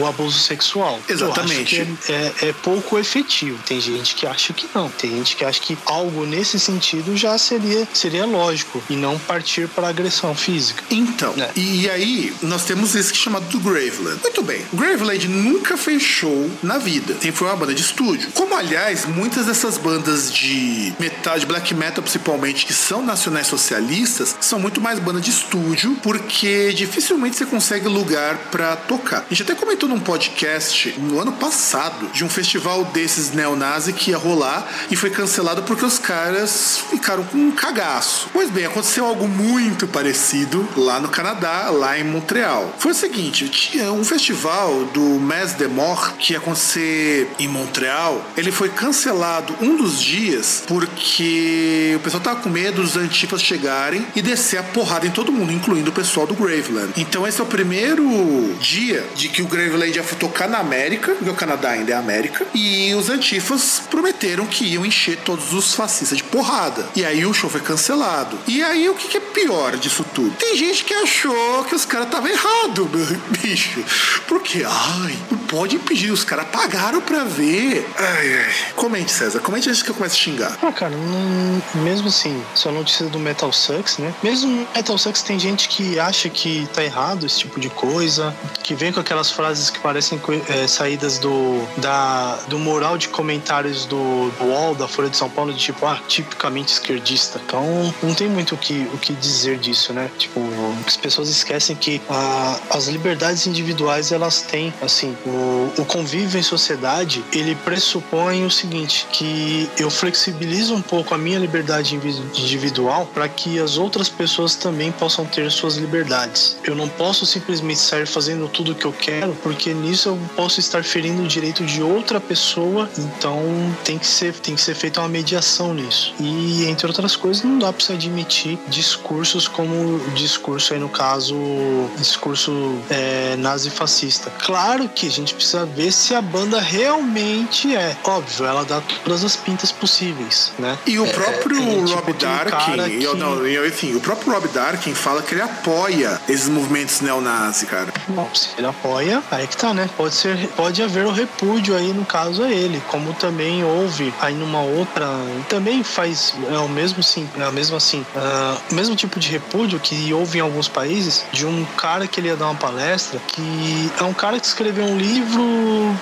o abuso sexual. Exatamente. É, é, pouco efetivo. Tem gente que acha que não. Tem gente que acha que algo nesse sentido já seria, seria lógico e não partir para agressão física. Então, É. e aí nós temos esse que é chamado do Graveland. Muito bem, Graveland nunca fez show na vida. Sempre foi uma banda de estúdio. Como, aliás, muitas dessas bandas de metal, de black metal principalmente, que são nacionais socialistas, são muito mais bandas de estúdio, porque dificilmente você consegue lugar pra tocar. A gente até comentou num podcast no ano passado de um festival desses neonazi que ia rolar e foi cancelado porque os caras ficaram com um cagaço. Pois bem, aconteceu algo muito parecido lá no Canadá, lá em Montreal. Foi o seguinte, tinha um festival do Mes de Mort que ia acontecer em Montreal, ele foi cancelado um dos dias porque o pessoal tava com medo dos antifas chegarem e descer a porrada em todo mundo, incluindo o pessoal do Graveland. Então esse é o primeiro dia de que o Graveland ia tocar na América, porque o Canadá ainda é América, e os antifas prometeram que iam encher todos os fascistas de porrada. E aí o show foi cancelado. E aí o que, que é pior disso tudo? Tem gente que achou que os caras estavam errados, bicho. Porque, ai, não pode impedir. Os caras pagaram pra ver. Ai, ai. Comente, César. Comente antes que eu comece a xingar. Ah, cara, não, mesmo assim, só notícia do Metal Sucks, né? Mesmo Metal Sucks tem gente que acha que tá errado esse tipo de coisa, que vem com aquelas frases que parecem é, saídas do, da, do moral de comentários do, UOL, da Folha de São Paulo, de tipo, ah, tipicamente esquerdista. Então, não tem muito o que, o que dizer disso, né? Tipo, as pessoas esquecem que a, as liberdades individuais, elas têm, assim, o, o convívio em sociedade, ele pressupõe o seguinte, que eu flexibilizo um pouco a minha liberdade individual para que as outras pessoas também possam ter suas liberdades. Eu não posso simplesmente sair fazendo tudo o que eu quero, porque nisso eu posso estar ferindo o direito de outra pessoa, então tem que ser, tem que ser feita uma mediação nisso. E entre outras coisas, não dá para se admitir discursos como o discurso aí no caso, discurso é, nazi-fascista. Claro que a gente precisa ver se a banda realmente é. Óbvio, ela dá todas as pintas possíveis, né? E o próprio é, é, tipo Rob Darkin, que... eu, não, eu, enfim, o próprio Rob Darkin fala que ele apoia esses movimentos neonazi, cara. Bom, se ele apoia, aí que tá, né? Pode ser, pode haver o repúdio aí no caso a ele, como também houve aí numa outra, também faz é o mesmo sim, é mesmo assim, uh, o mesmo tipo de repúdio que houve em alguns países de um cara que ele ia dar uma palestra que é um cara que escreveu um livro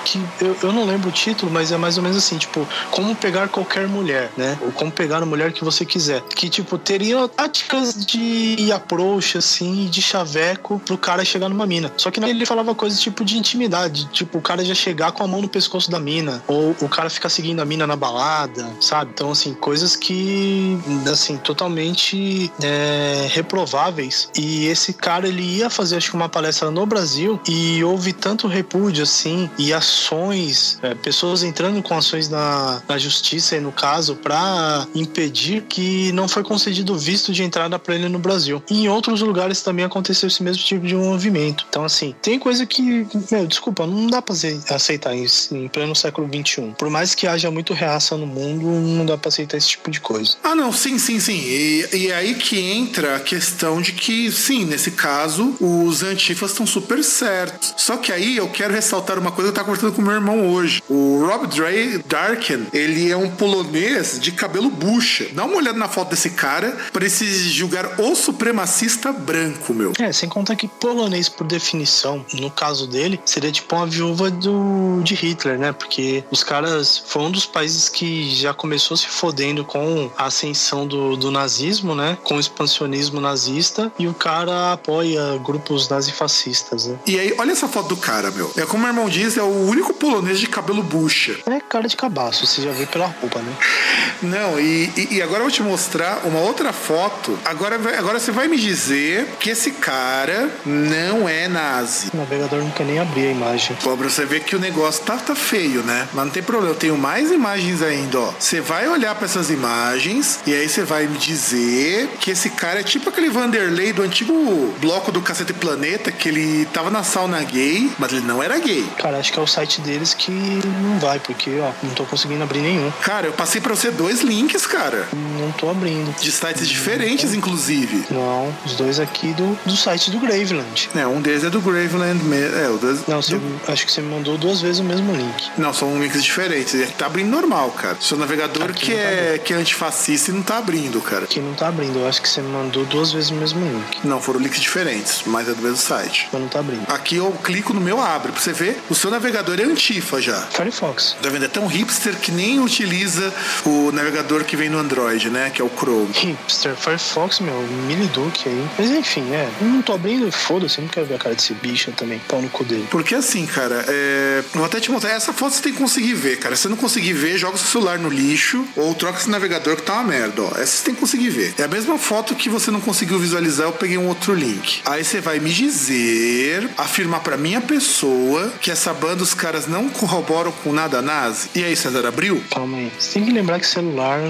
que eu, eu não lembro o título, mas é mais ou menos assim, tipo, como pegar qualquer mulher, né? Ou como pegar a mulher que você quiser. Que, tipo, teria táticas de approach, assim, de chaveco pro cara chegar numa mina. Só que ele falava coisas tipo de intimidade, tipo, o cara já chegar com a mão no pescoço da mina, ou o cara ficar seguindo a mina na balada, sabe? Então, assim, coisas que, assim, totalmente é, reprováveis. E esse cara, ele ia fazer, acho que uma palestra no Brasil e houve tanto repúdio, assim, e ações, é, pessoas entrando com ações na, na justiça, aí no caso, para impedir que não foi concedido visto de entrada para ele no Brasil. E em outros lugares também aconteceu esse mesmo tipo de movimento. Então, assim, tem coisa que, meu, desculpa, não dá pra aceitar isso em pleno século XXI. Por mais que haja muito reaça no mundo, não dá pra aceitar esse tipo de coisa. Ah, não, sim, sim, sim. E, e é aí que entra a questão de que, sim, nesse caso, os antifas estão super certos. Só que aí eu quero ressaltar uma coisa que eu tava conversando com meu irmão hoje. O Rob Dre Darken, ele é um polonês de cabelo bucha. Dá uma olhada na foto desse cara para se julgar o supremacista branco, meu. É, sem contar que polonês, por definição, no caso dele, seria tipo uma viúva do, de Hitler, né? Porque os caras foi um dos países que já começou se fodendo com a ascensão do, do nazismo, né? Com o expansionismo nazista e o cara apoia grupos nazifascistas, né? E aí, olha essa foto do cara, meu. É como o irmão diz, é o único polonês de cabelo bucha. É cara de cabaço, você já viu pela roupa, né? Não, e, e, e agora eu vou te mostrar uma outra foto. Agora, agora você vai me dizer que esse cara não é nazi. O navegador não quer nem abrir a imagem. Pô, pra você ver que o negócio tá, tá feio, né? Mas não tem problema, eu tenho mais imagens ainda, ó. Você vai olhar para essas imagens e aí você vai me dizer que esse cara é tipo aquele Vanderlei do antigo bloco do Cacete Planeta, que ele tava na sauna gay, mas ele não era gay. Cara, acho que é o site deles que não vai, porque, ó, não tô conseguindo abrir nenhum. Cara, eu passei pra você dois links, cara. Não tô abrindo. De sites diferentes, inclusive. Não, os dois aqui do, do site do Graveland. É, um deles é do Graveland. É, o dois, não, você, do... acho que você me mandou duas vezes o mesmo link. Não, são links diferentes. Ele tá abrindo normal, cara. Seu navegador aqui que é, tá que é antifascista e não tá abrindo, cara. Aqui não tá abrindo. Eu acho que você mandou duas vezes o mesmo link. Não, foram links diferentes, mas é do mesmo site. Mas não tá abrindo. Aqui eu clico no meu abre. Pra você ver, o seu navegador é antifa já. Firefox. Tá vendo? É tão hipster que nem utiliza o navegador que vem no Android, né? Que é o Chrome. Hipster, Firefox, meu, Miliduque aí. Mas enfim, é. Não tô abrindo, foda-se, não quero ver a cara desse bicho também. Pau no cu dele. Porque assim, cara, é... vou até te mostrar. Essa foto você tem que conseguir ver, cara. Se você não conseguir ver, joga o seu celular no lixo ou troca esse navegador que tá uma merda, ó. Essa você tem que conseguir ver. É a mesma foto que você não conseguiu visualizar, eu peguei um outro link. Aí você vai me dizer, afirmar pra minha pessoa que essa banda os caras não corroboram com nada nazi. E aí, César, abriu? Calma aí. Você tem que lembrar que celular,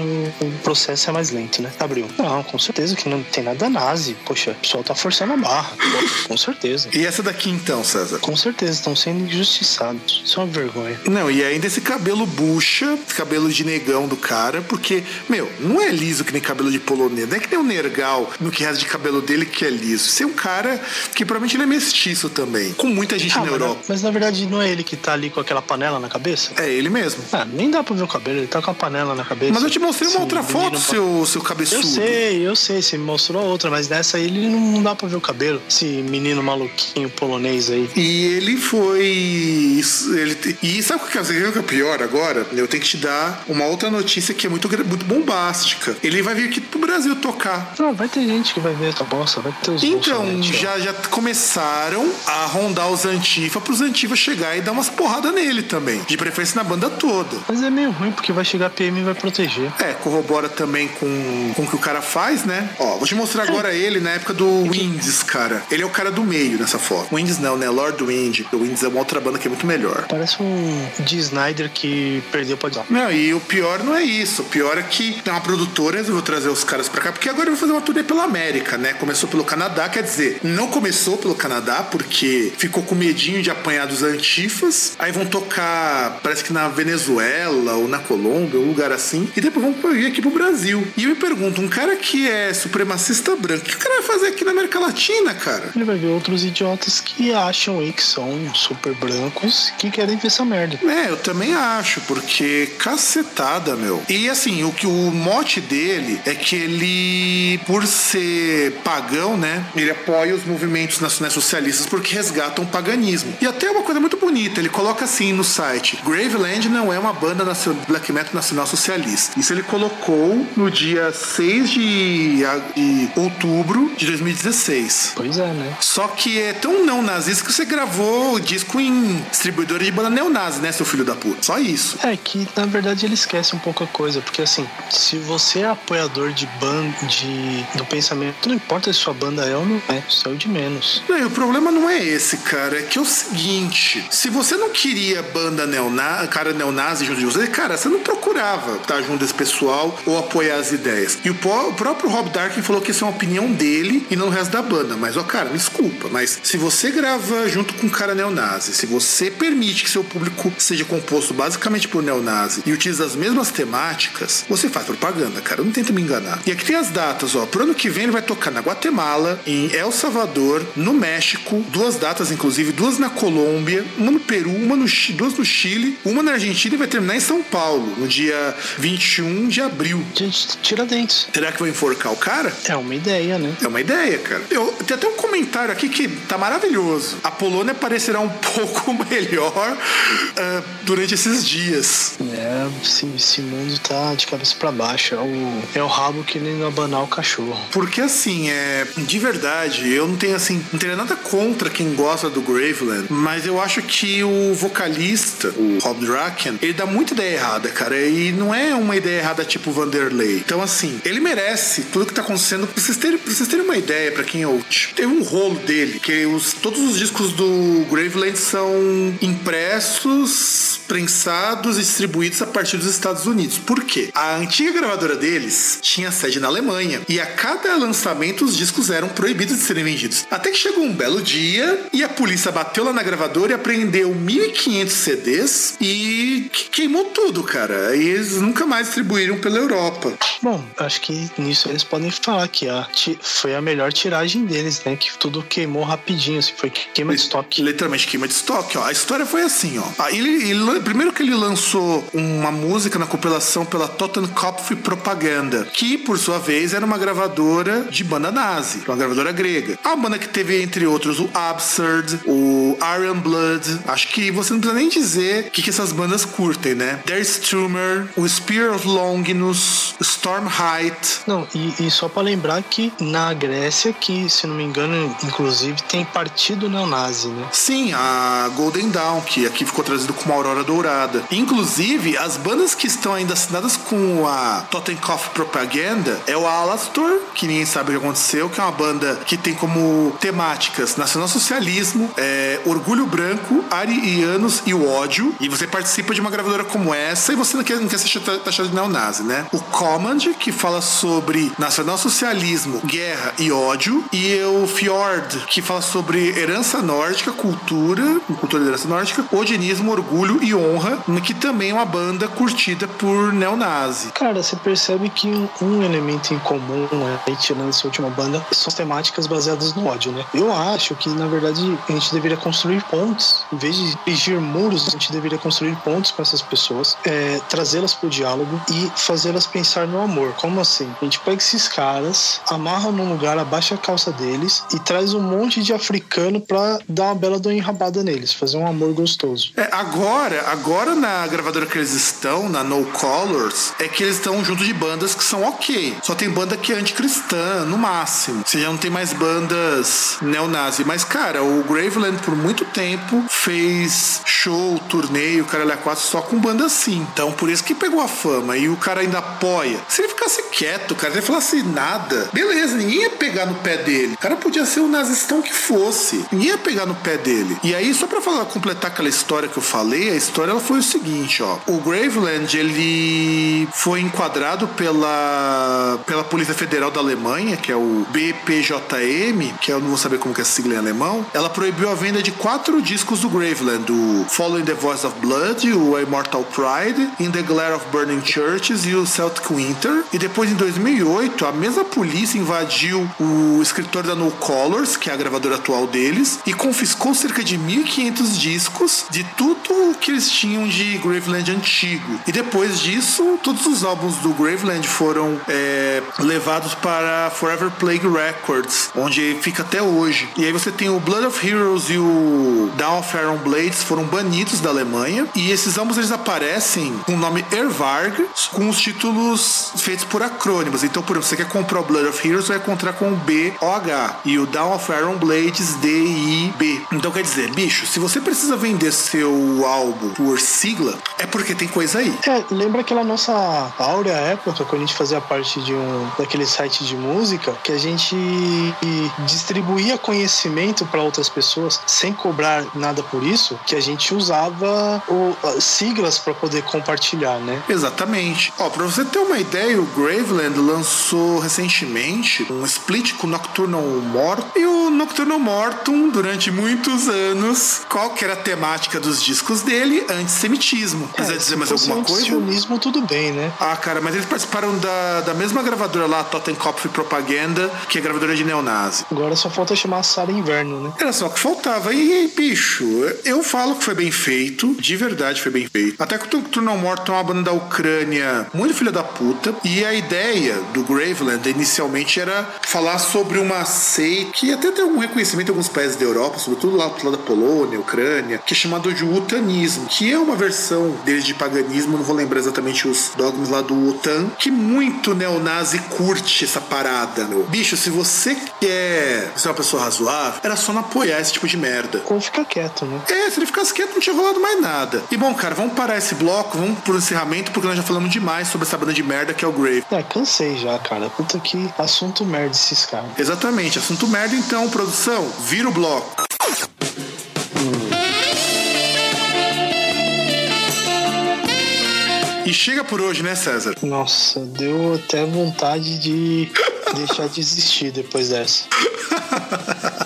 o processo é mais lento, né? Abriu. Não, com certeza que não tem nada nazi. Poxa, o pessoal tá forçando a barra. com certeza. E essa daqui então, César? Com certeza, estão sendo injustiçados. Isso é uma vergonha. Não, e ainda esse cabelo bucha, esse cabelo de negão do cara, porque, meu, não é liso que nem cabelo de polonês. Não é que nem o Nergal no que resta de cabelo dele que é liso. Você é um cara que provavelmente ele é mestiço também, com muita gente ah, na mas Europa. mas na verdade não é ele que tá ali com aquela panela na cabeça? É ele mesmo. Ah, nem dá pra ver o cabelo, ele tá com a panela na cabeça. Mas eu te mostrei uma Esse outra foto, seu, seu cabeçudo. Eu sei, eu sei, você me mostrou outra, mas nessa aí ele não dá pra ver o cabelo. Esse menino maluquinho polonês aí. E ele foi. Ele, e sabe o que é o que é pior agora? Eu tenho que te dar uma outra notícia que é muito, muito bombástica. Ele vai vir aqui pro Brasil tocar. Não, vai ter gente que vai ver essa bosta, vai ter os Então, já, já começaram a rondar os Antifa pros Antifa chegar e dar umas porradas nele também. De preferência na banda toda. Mas é meio ruim, porque vai chegar a PM e vai proteger. É, corrobora também com, com o que o cara faz, né? Ó, vou te mostrar agora ele na época do Winds, cara. Ele é o cara do meio nessa foto. Winds não, né? Lord Wind. O Winds é uma outra banda que é muito melhor. Parece um D. Snyder que perdeu pra dar. Não, e o pior não é isso. O pior é que tem uma produtora resolveu trazer os caras pra cá, porque agora ele vai fazer uma turnê pela América, né? Começou pelo Canadá, quer dizer, não começou pelo Canadá, porque ficou com medinho de apanhar dos antifas. Aí vão tocar, parece que na Venezuela ou na Colômbia, um lugar assim. E depois vão vir aqui pro Brasil. E eu me pergunto, um cara que é supremacista branco, o que o cara vai fazer aqui na América Latina, cara? Ele vai ver outros idiotas que acham aí que são super brancos que querem ver essa merda. É, eu também acho, porque cacetada, meu. E assim, o que o mote dele é que ele, por ser pagão, né, ele apoia os movimentos nacionais socialistas porque resgatam o paganismo. E até uma coisa muito bonita, ele coloca assim no site: Graveland não é uma banda black metal nacional socialista. Isso ele colocou no dia 6 de, de outubro de 2016. Pois é, né? Só que é tão não nazista que você gravou o disco em distribuidora de banda neonazi, né, seu filho da puta? Só isso. É que na verdade ele esquece um pouco a coisa, porque assim, se você é apoiador de banda de, do pensamento, não importa se sua banda é ou não é, isso é o de menos. Não, e o problema não é esse, cara. É que é o seguinte: se você não queria banda neonazi, cara neonazi junto de você, cara, você não procurava estar junto desse pessoal ou apoiar as ideias. E o, o próprio Rob Darkin falou que isso é uma opinião dele e não o resto da banda. Mas, ó, cara, me desculpa, mas se você grava junto com um cara neonazi, se você permite que seu público seja composto basicamente por neonazi e utiliza as mesmas temáticas, você faz propaganda, cara. Não tenta me enganar. E aqui tem as datas, ó. Pro ano que vem ele vai tocar na Guatemala, em El Salvador, no México, duas datas, inclusive, duas na Colômbia, uma no Peru, uma no Chi- duas no Chile, uma na Argentina e vai terminar em São Paulo, no dia 21 de abril. Gente, Tiradentes. Será que vai enforcar o cara? É uma ideia, né? É uma ideia, cara. Eu, tem até um comentário aqui que tá maravilhoso. A Polônia parecerá um pouco melhor ah, durante esses dias. É, esse, esse mundo tá de cabeça pra baixo. É o, é o rabo que nem abanar o cachorro. Porque assim, é. De verdade, eu não tenho assim. Não teria nada contra quem gosta do Graveland. Mas eu acho que o vocalista, o Rob Draken, ele dá muita ideia errada, cara. E não é uma ideia errada tipo Vanderlei. Então, assim, ele merece tudo que tá acontecendo. Pra vocês terem, pra vocês terem uma ideia, pra quem ouve, teve um rolo dele, que os, todos os discos do Graveland são impressos, prensados e distribuídos a partir dos Estados Unidos. Por quê? A antiga gravadora deles tinha sede na Alemanha e a cada lançamento os discos eram proibidos de serem vendidos. Até que chegou um belo dia e a polícia bateu lá na gravadora e apreendeu 1.500 CDs e que- queimou tudo, cara. E eles nunca mais distribuíram pela Europa. Bom, acho que nisso eles podem falar que a, foi a melhor tiragem deles, né? Que tudo queimou rapidinho, assim, foi queima de estoque. Literalmente queima de estoque, ó. A história foi assim, ó. Ah, ele, ele primeiro que ele lançou uma música na compilação pela Totenkopf Propaganda, que por sua vez era uma gravadora de banda nazi, uma gravadora grega. A banda que teve entre outros o Absurd, o Iron Blood. Acho que você não precisa nem dizer o que, que essas bandas curtem, né? Der Strummer, o Spear of Longinus, Storm Height, Não, e, e só pra lembrar que na Grécia, que se não me engano, inclusive tem partido neonazi, né? Sim, a Golden Dawn, que aqui ficou trazido como Aurora Dourada. Inclusive, as bandas que estão ainda assinadas com a Totenkopf Propaganda é o Alastor, que ninguém sabe o que aconteceu, que é uma banda que tem como temáticas nacionalsocialismo, é, orgulho branco, arianos e o ódio. E você participa de uma gravadora como essa e você não quer, não quer ser ta- taxado de neonazi, né? O Command, que fala sobre nacionalsocialismo, guerra e ódio. E o Fjord, que fala sobre herança nórdica, cultura, cultura e herança nórdica, odinismo, orgulho e e honra, que também é uma banda curtida por neonazi. Cara, você percebe que um, um elemento em comum, né, tirando essa última banda, são as temáticas baseadas no ódio, né? Eu acho que, na verdade, a gente deveria construir pontes. Em vez de erigir muros, a gente deveria construir pontes com essas pessoas, é, trazê-las pro diálogo e fazê-las pensar no amor. Como assim? A gente pega esses caras, amarra num lugar, abaixa a calça deles e traz um monte de africano pra dar uma bela dor enrabada neles, fazer um amor gostoso. É, agora, agora na gravadora que eles estão, na No Colors, é que eles estão junto de bandas que são ok. Só tem banda que é anticristã, no máximo. Você já não tem mais bandas neonazi. Mas, cara, o Graveland por muito tempo fez show, torneio, cara, é quase só com banda assim. Então, por isso que pegou a fama. E o cara ainda apoia. Se ele ficasse quieto, cara, ele falasse nada, beleza, ninguém ia pegar no pé dele. O cara podia ser o nazistão que fosse. Ninguém ia pegar no pé dele. E aí, só pra falar, completar aquela história que eu falei, a história ela foi o seguinte, ó. O Graveland, ele foi enquadrado pela, pela Polícia Federal da Alemanha, que é o BPJM, que eu não vou saber como que é essa sigla em alemão. Ela proibiu a venda de quatro discos do Graveland, o Following the Voice of Blood, o Immortal Pride, In the Glare of Burning Churches e o Celtic Winter. E depois, em 2008, a mesma polícia invadiu o escritor da No Colors, que é a gravadora atual deles, e confiscou cerca de 1.500 discos de tudo que eles tinham de Graveland antigo. E depois disso, todos os álbuns do Graveland foram é, levados para Forever Plague Records, onde fica até hoje. E aí você tem o Blood of Heroes e o Down of Iron Blades foram banidos da Alemanha. E esses álbuns eles aparecem com o nome Ervarg, com os títulos feitos por acrônimos. Então, por exemplo, você quer comprar o Blood of Heroes, vai encontrar com o H. E o Down of Iron Blades, D, I, B. Então quer dizer, bicho, se você precisa vender seu álbum por sigla, é porque tem coisa aí. É, lembra aquela nossa áurea época, quando a gente fazia parte de um daquele site de música, que a gente distribuía conhecimento para outras pessoas sem cobrar nada por isso, que a gente usava o, siglas para poder compartilhar, né? Exatamente. Ó, pra você ter uma ideia, o Graveland lançou recentemente um split com o Nocturnal Mortum. E o Nocturnal Mortum, durante muitos anos, qual que era a temática dos discos dele? Antissemitismo. Quiser É, dizer se mais alguma coisa? antisionismo, tudo bem, né? Ah, cara, mas eles participaram da, da mesma gravadora lá, Totenkopf Propaganda, que é gravadora de neonazi. Agora só falta chamar a Sara Inverno, né? Era só o que faltava. E, bicho, eu falo que foi bem feito. De verdade foi bem feito. Até que o Nocturnal Morton é uma banda da Ucrânia muito filha da puta. E a ideia do Graveland inicialmente era falar sobre uma seita que até tem algum reconhecimento em alguns países da Europa, sobretudo lá pro lado da Polônia, Ucrânia, que é chamado de Utanismo, que é uma versão deles de paganismo, não vou lembrar exatamente os dogmas lá do Utan, que muito neonazi curte essa parada, meu. Bicho, se você quer ser uma pessoa razoável, era só não apoiar esse tipo de merda. Ou ficar quieto, né? É, se ele ficasse quieto, não tinha rolado mais nada. E bom, cara, vamos parar esse bloco, vamos pro encerramento, porque nós já falamos demais sobre essa banda de merda que é o Grave. É, cansei já, cara. Puta que assunto merda esses caras. Exatamente, assunto merda então, produção, vira o bloco. E chega por hoje, né, César? Nossa, deu até vontade de deixar de existir depois dessa.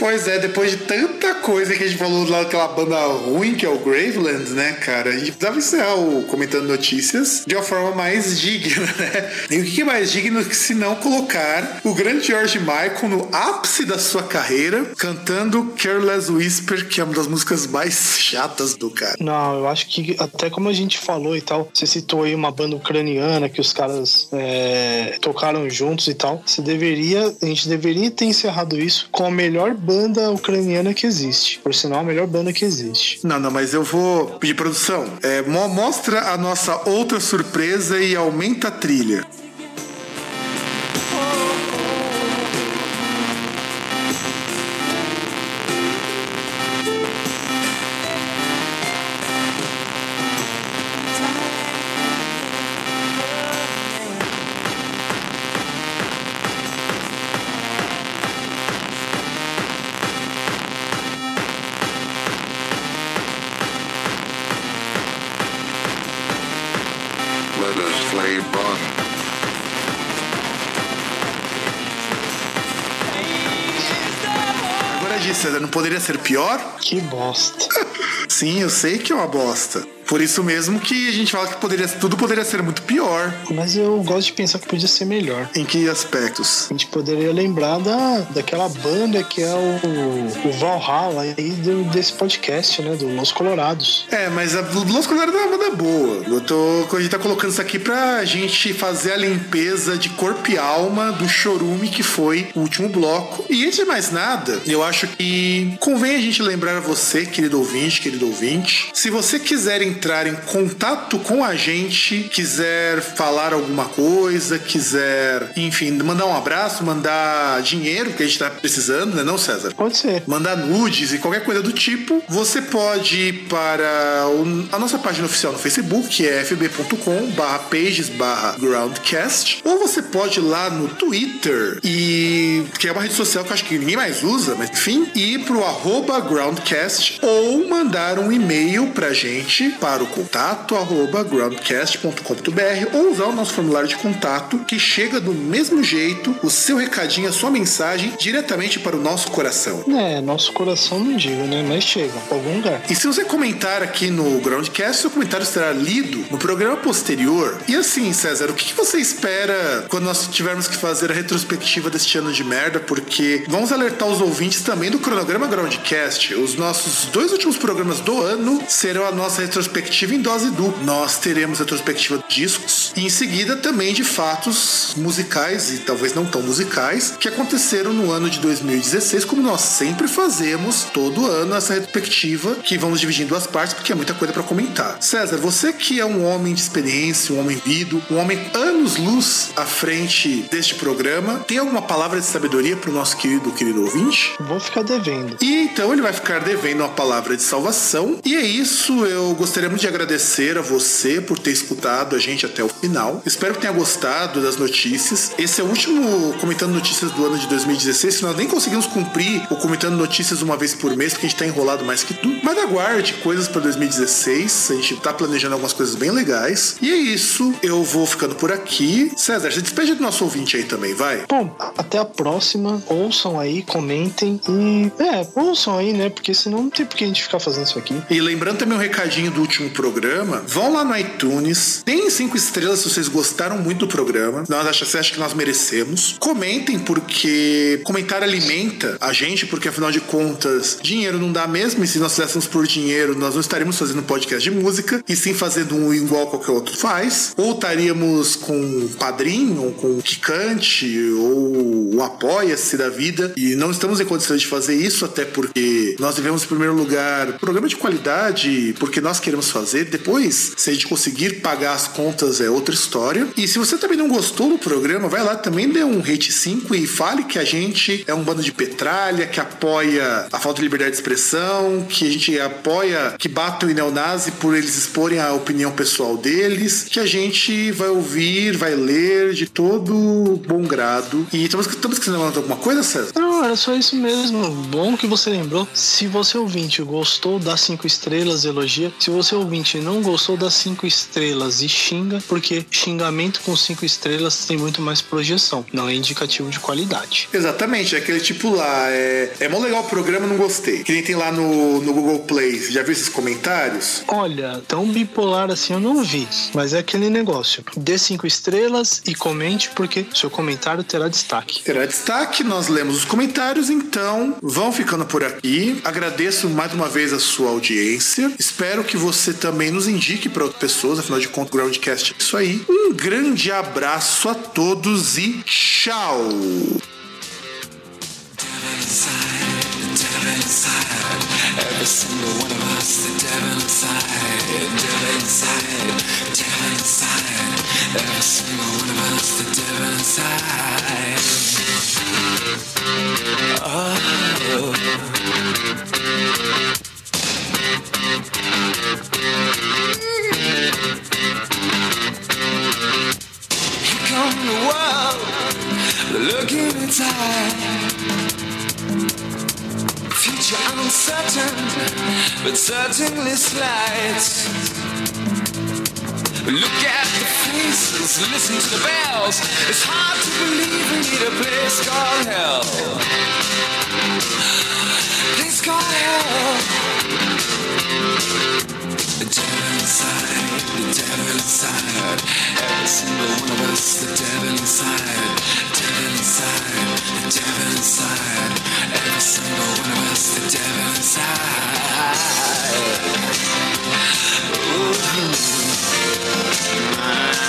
Pois é, depois de tanta coisa que a gente falou lá daquela banda ruim que é o Graveland, né, cara? A gente precisava encerrar o Comentando Notícias de uma forma mais digna, né? E o que é mais digno que se não colocar o grande George Michael no ápice da sua carreira cantando Careless Whisper, que é uma das músicas mais chatas do cara. Não, eu acho que até como a gente falou e tal, você citou aí uma banda ucraniana que os caras é, tocaram juntos e tal. Você deveria, a gente deveria ter encerrado isso com a melhor banda ucraniana que existe. Por sinal, a melhor banda que existe. Não, não, mas eu vou pedir produção. É, mo- mostra a nossa outra surpresa e aumenta a trilha. Poderia ser pior? Que bosta. Sim, eu sei que é uma bosta. Por isso mesmo que a gente fala que poderia, tudo poderia ser muito pior. Mas eu gosto de pensar que podia ser melhor. Em que aspectos? A gente poderia lembrar da, daquela banda que é o, o Valhalla aí do, desse podcast, né? Do Los Colorados. É, mas a Los Colorados é uma banda boa. Eu tô, a gente tá colocando isso aqui pra gente fazer a limpeza de corpo e alma do chorume que foi o último bloco. E antes de mais nada, eu acho que convém a gente lembrar a você, querido ouvinte, querido ouvinte, se você quiser entrar em contato com a gente, quiser falar alguma coisa, quiser, enfim, mandar um abraço, mandar dinheiro, que a gente tá precisando, né, não, César? Pode ser. Mandar nudes e qualquer coisa do tipo, você pode ir para a nossa página oficial no Facebook, que é fb.com pages groundcast, ou você pode ir lá no Twitter, e que é uma rede social que eu acho que ninguém mais usa, mas enfim, ir pro arroba groundcast ou mandar um e-mail pra gente para o contato arroba groundcast.com.br ou usar o nosso formulário de contato que chega do mesmo jeito o seu recadinho, a sua mensagem diretamente para o nosso coração. É, nosso coração não digo, né? Mas chega, pra algum lugar. E se você comentar aqui no Groundcast, seu comentário será lido no programa posterior. E assim, César, o que que você espera quando nós tivermos que fazer a retrospectiva deste ano de merda? Porque vamos alertar os ouvintes também do cronograma Groundcast. Os nossos dois últimos programas do ano serão a nossa retrospectiva em dose dupla. Nós teremos retrospectiva de discos e em seguida também de fatos musicais e talvez não tão musicais que aconteceram no ano de 2016, como nós sempre fazemos todo ano essa retrospectiva que vamos dividir em duas partes porque é muita coisa para comentar. César, você que é um homem de experiência, um homem vido, um homem anos-luz à frente deste programa, tem alguma palavra de sabedoria para o nosso querido, querido ouvinte? Vou ficar devendo. E então ele vai ficar devendo uma palavra de salvação. E é isso, eu gostaria muito de agradecer a você por ter escutado a gente até o final. Espero que tenha gostado das notícias. Esse é o último comentando notícias do ano de 2016, que nós nem conseguimos cumprir o comentando notícias uma vez por mês, porque a gente tá enrolado mais que tudo. Mas aguarde coisas para 2016. A gente tá planejando algumas coisas bem legais. E é isso, eu vou ficando por aqui. César, se despede do nosso ouvinte aí também, vai. Bom, até a próxima. Ouçam aí, comentem e. É, ouçam aí, né? Porque senão não tem por que a gente ficar fazendo isso aqui. E lembrando também um recadinho do último programa, vão lá no iTunes, deem cinco estrelas se vocês gostaram muito do programa. Nós achamos, você acha que nós merecemos. Comentem, porque comentar alimenta a gente, porque afinal de contas, dinheiro não dá mesmo, e se nós fizéssemos por dinheiro, nós não estaríamos fazendo um podcast de música, e sim fazendo um igual qualquer outro faz. Ou estaríamos com um padrinho, ou com o Kikante, ou o Apoia-se da vida, e não estamos em condições de fazer isso, até porque nós devemos, em primeiro lugar, programa de qualidade, porque nós queremos fazer. Depois, se a gente conseguir pagar as contas, é outra história. E se você também não gostou do programa, vai lá também dê um rate 5 e fale que a gente é um bando de petralha, que apoia a falta de liberdade de expressão, que a gente apoia que batam em neonazi por eles exporem a opinião pessoal deles, que a gente vai ouvir, vai ler de todo bom grado. E estamos, estamos esquecendo de alguma coisa, César? Não, era só isso mesmo. Bom que você lembrou. Se você ouvinte gostou das cinco estrelas, elogia. Se você ouvinte não gostou das cinco estrelas e xinga, porque xingamento com cinco estrelas tem muito mais projeção. Não é indicativo de qualidade. Exatamente, é aquele tipo lá, é, é mó legal o programa, não gostei. Que nem tem lá no, no Google Play, você já viu esses comentários? Olha, tão bipolar assim eu não vi, mas é aquele negócio. Dê cinco estrelas e comente, porque seu comentário terá destaque. Terá destaque, nós lemos os comentários, então vão ficando por aqui. Agradeço mais uma vez a sua audiência. Espero que você também nos indique para outras pessoas, afinal de contas, o Groundcast é isso aí. Um grande abraço a todos e tchau! Every single one of us, the devil inside, devil inside, devil inside. Every single one of us, the devil inside. but certainly slight. Look at the faces, listen to the bells. It's hard to believe we need a place called hell. Place called hell. The devil inside, the devil inside. Every single one of us, the devil inside, the devil inside, the devil inside every single one of us the devil inside. Ooh.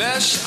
Lest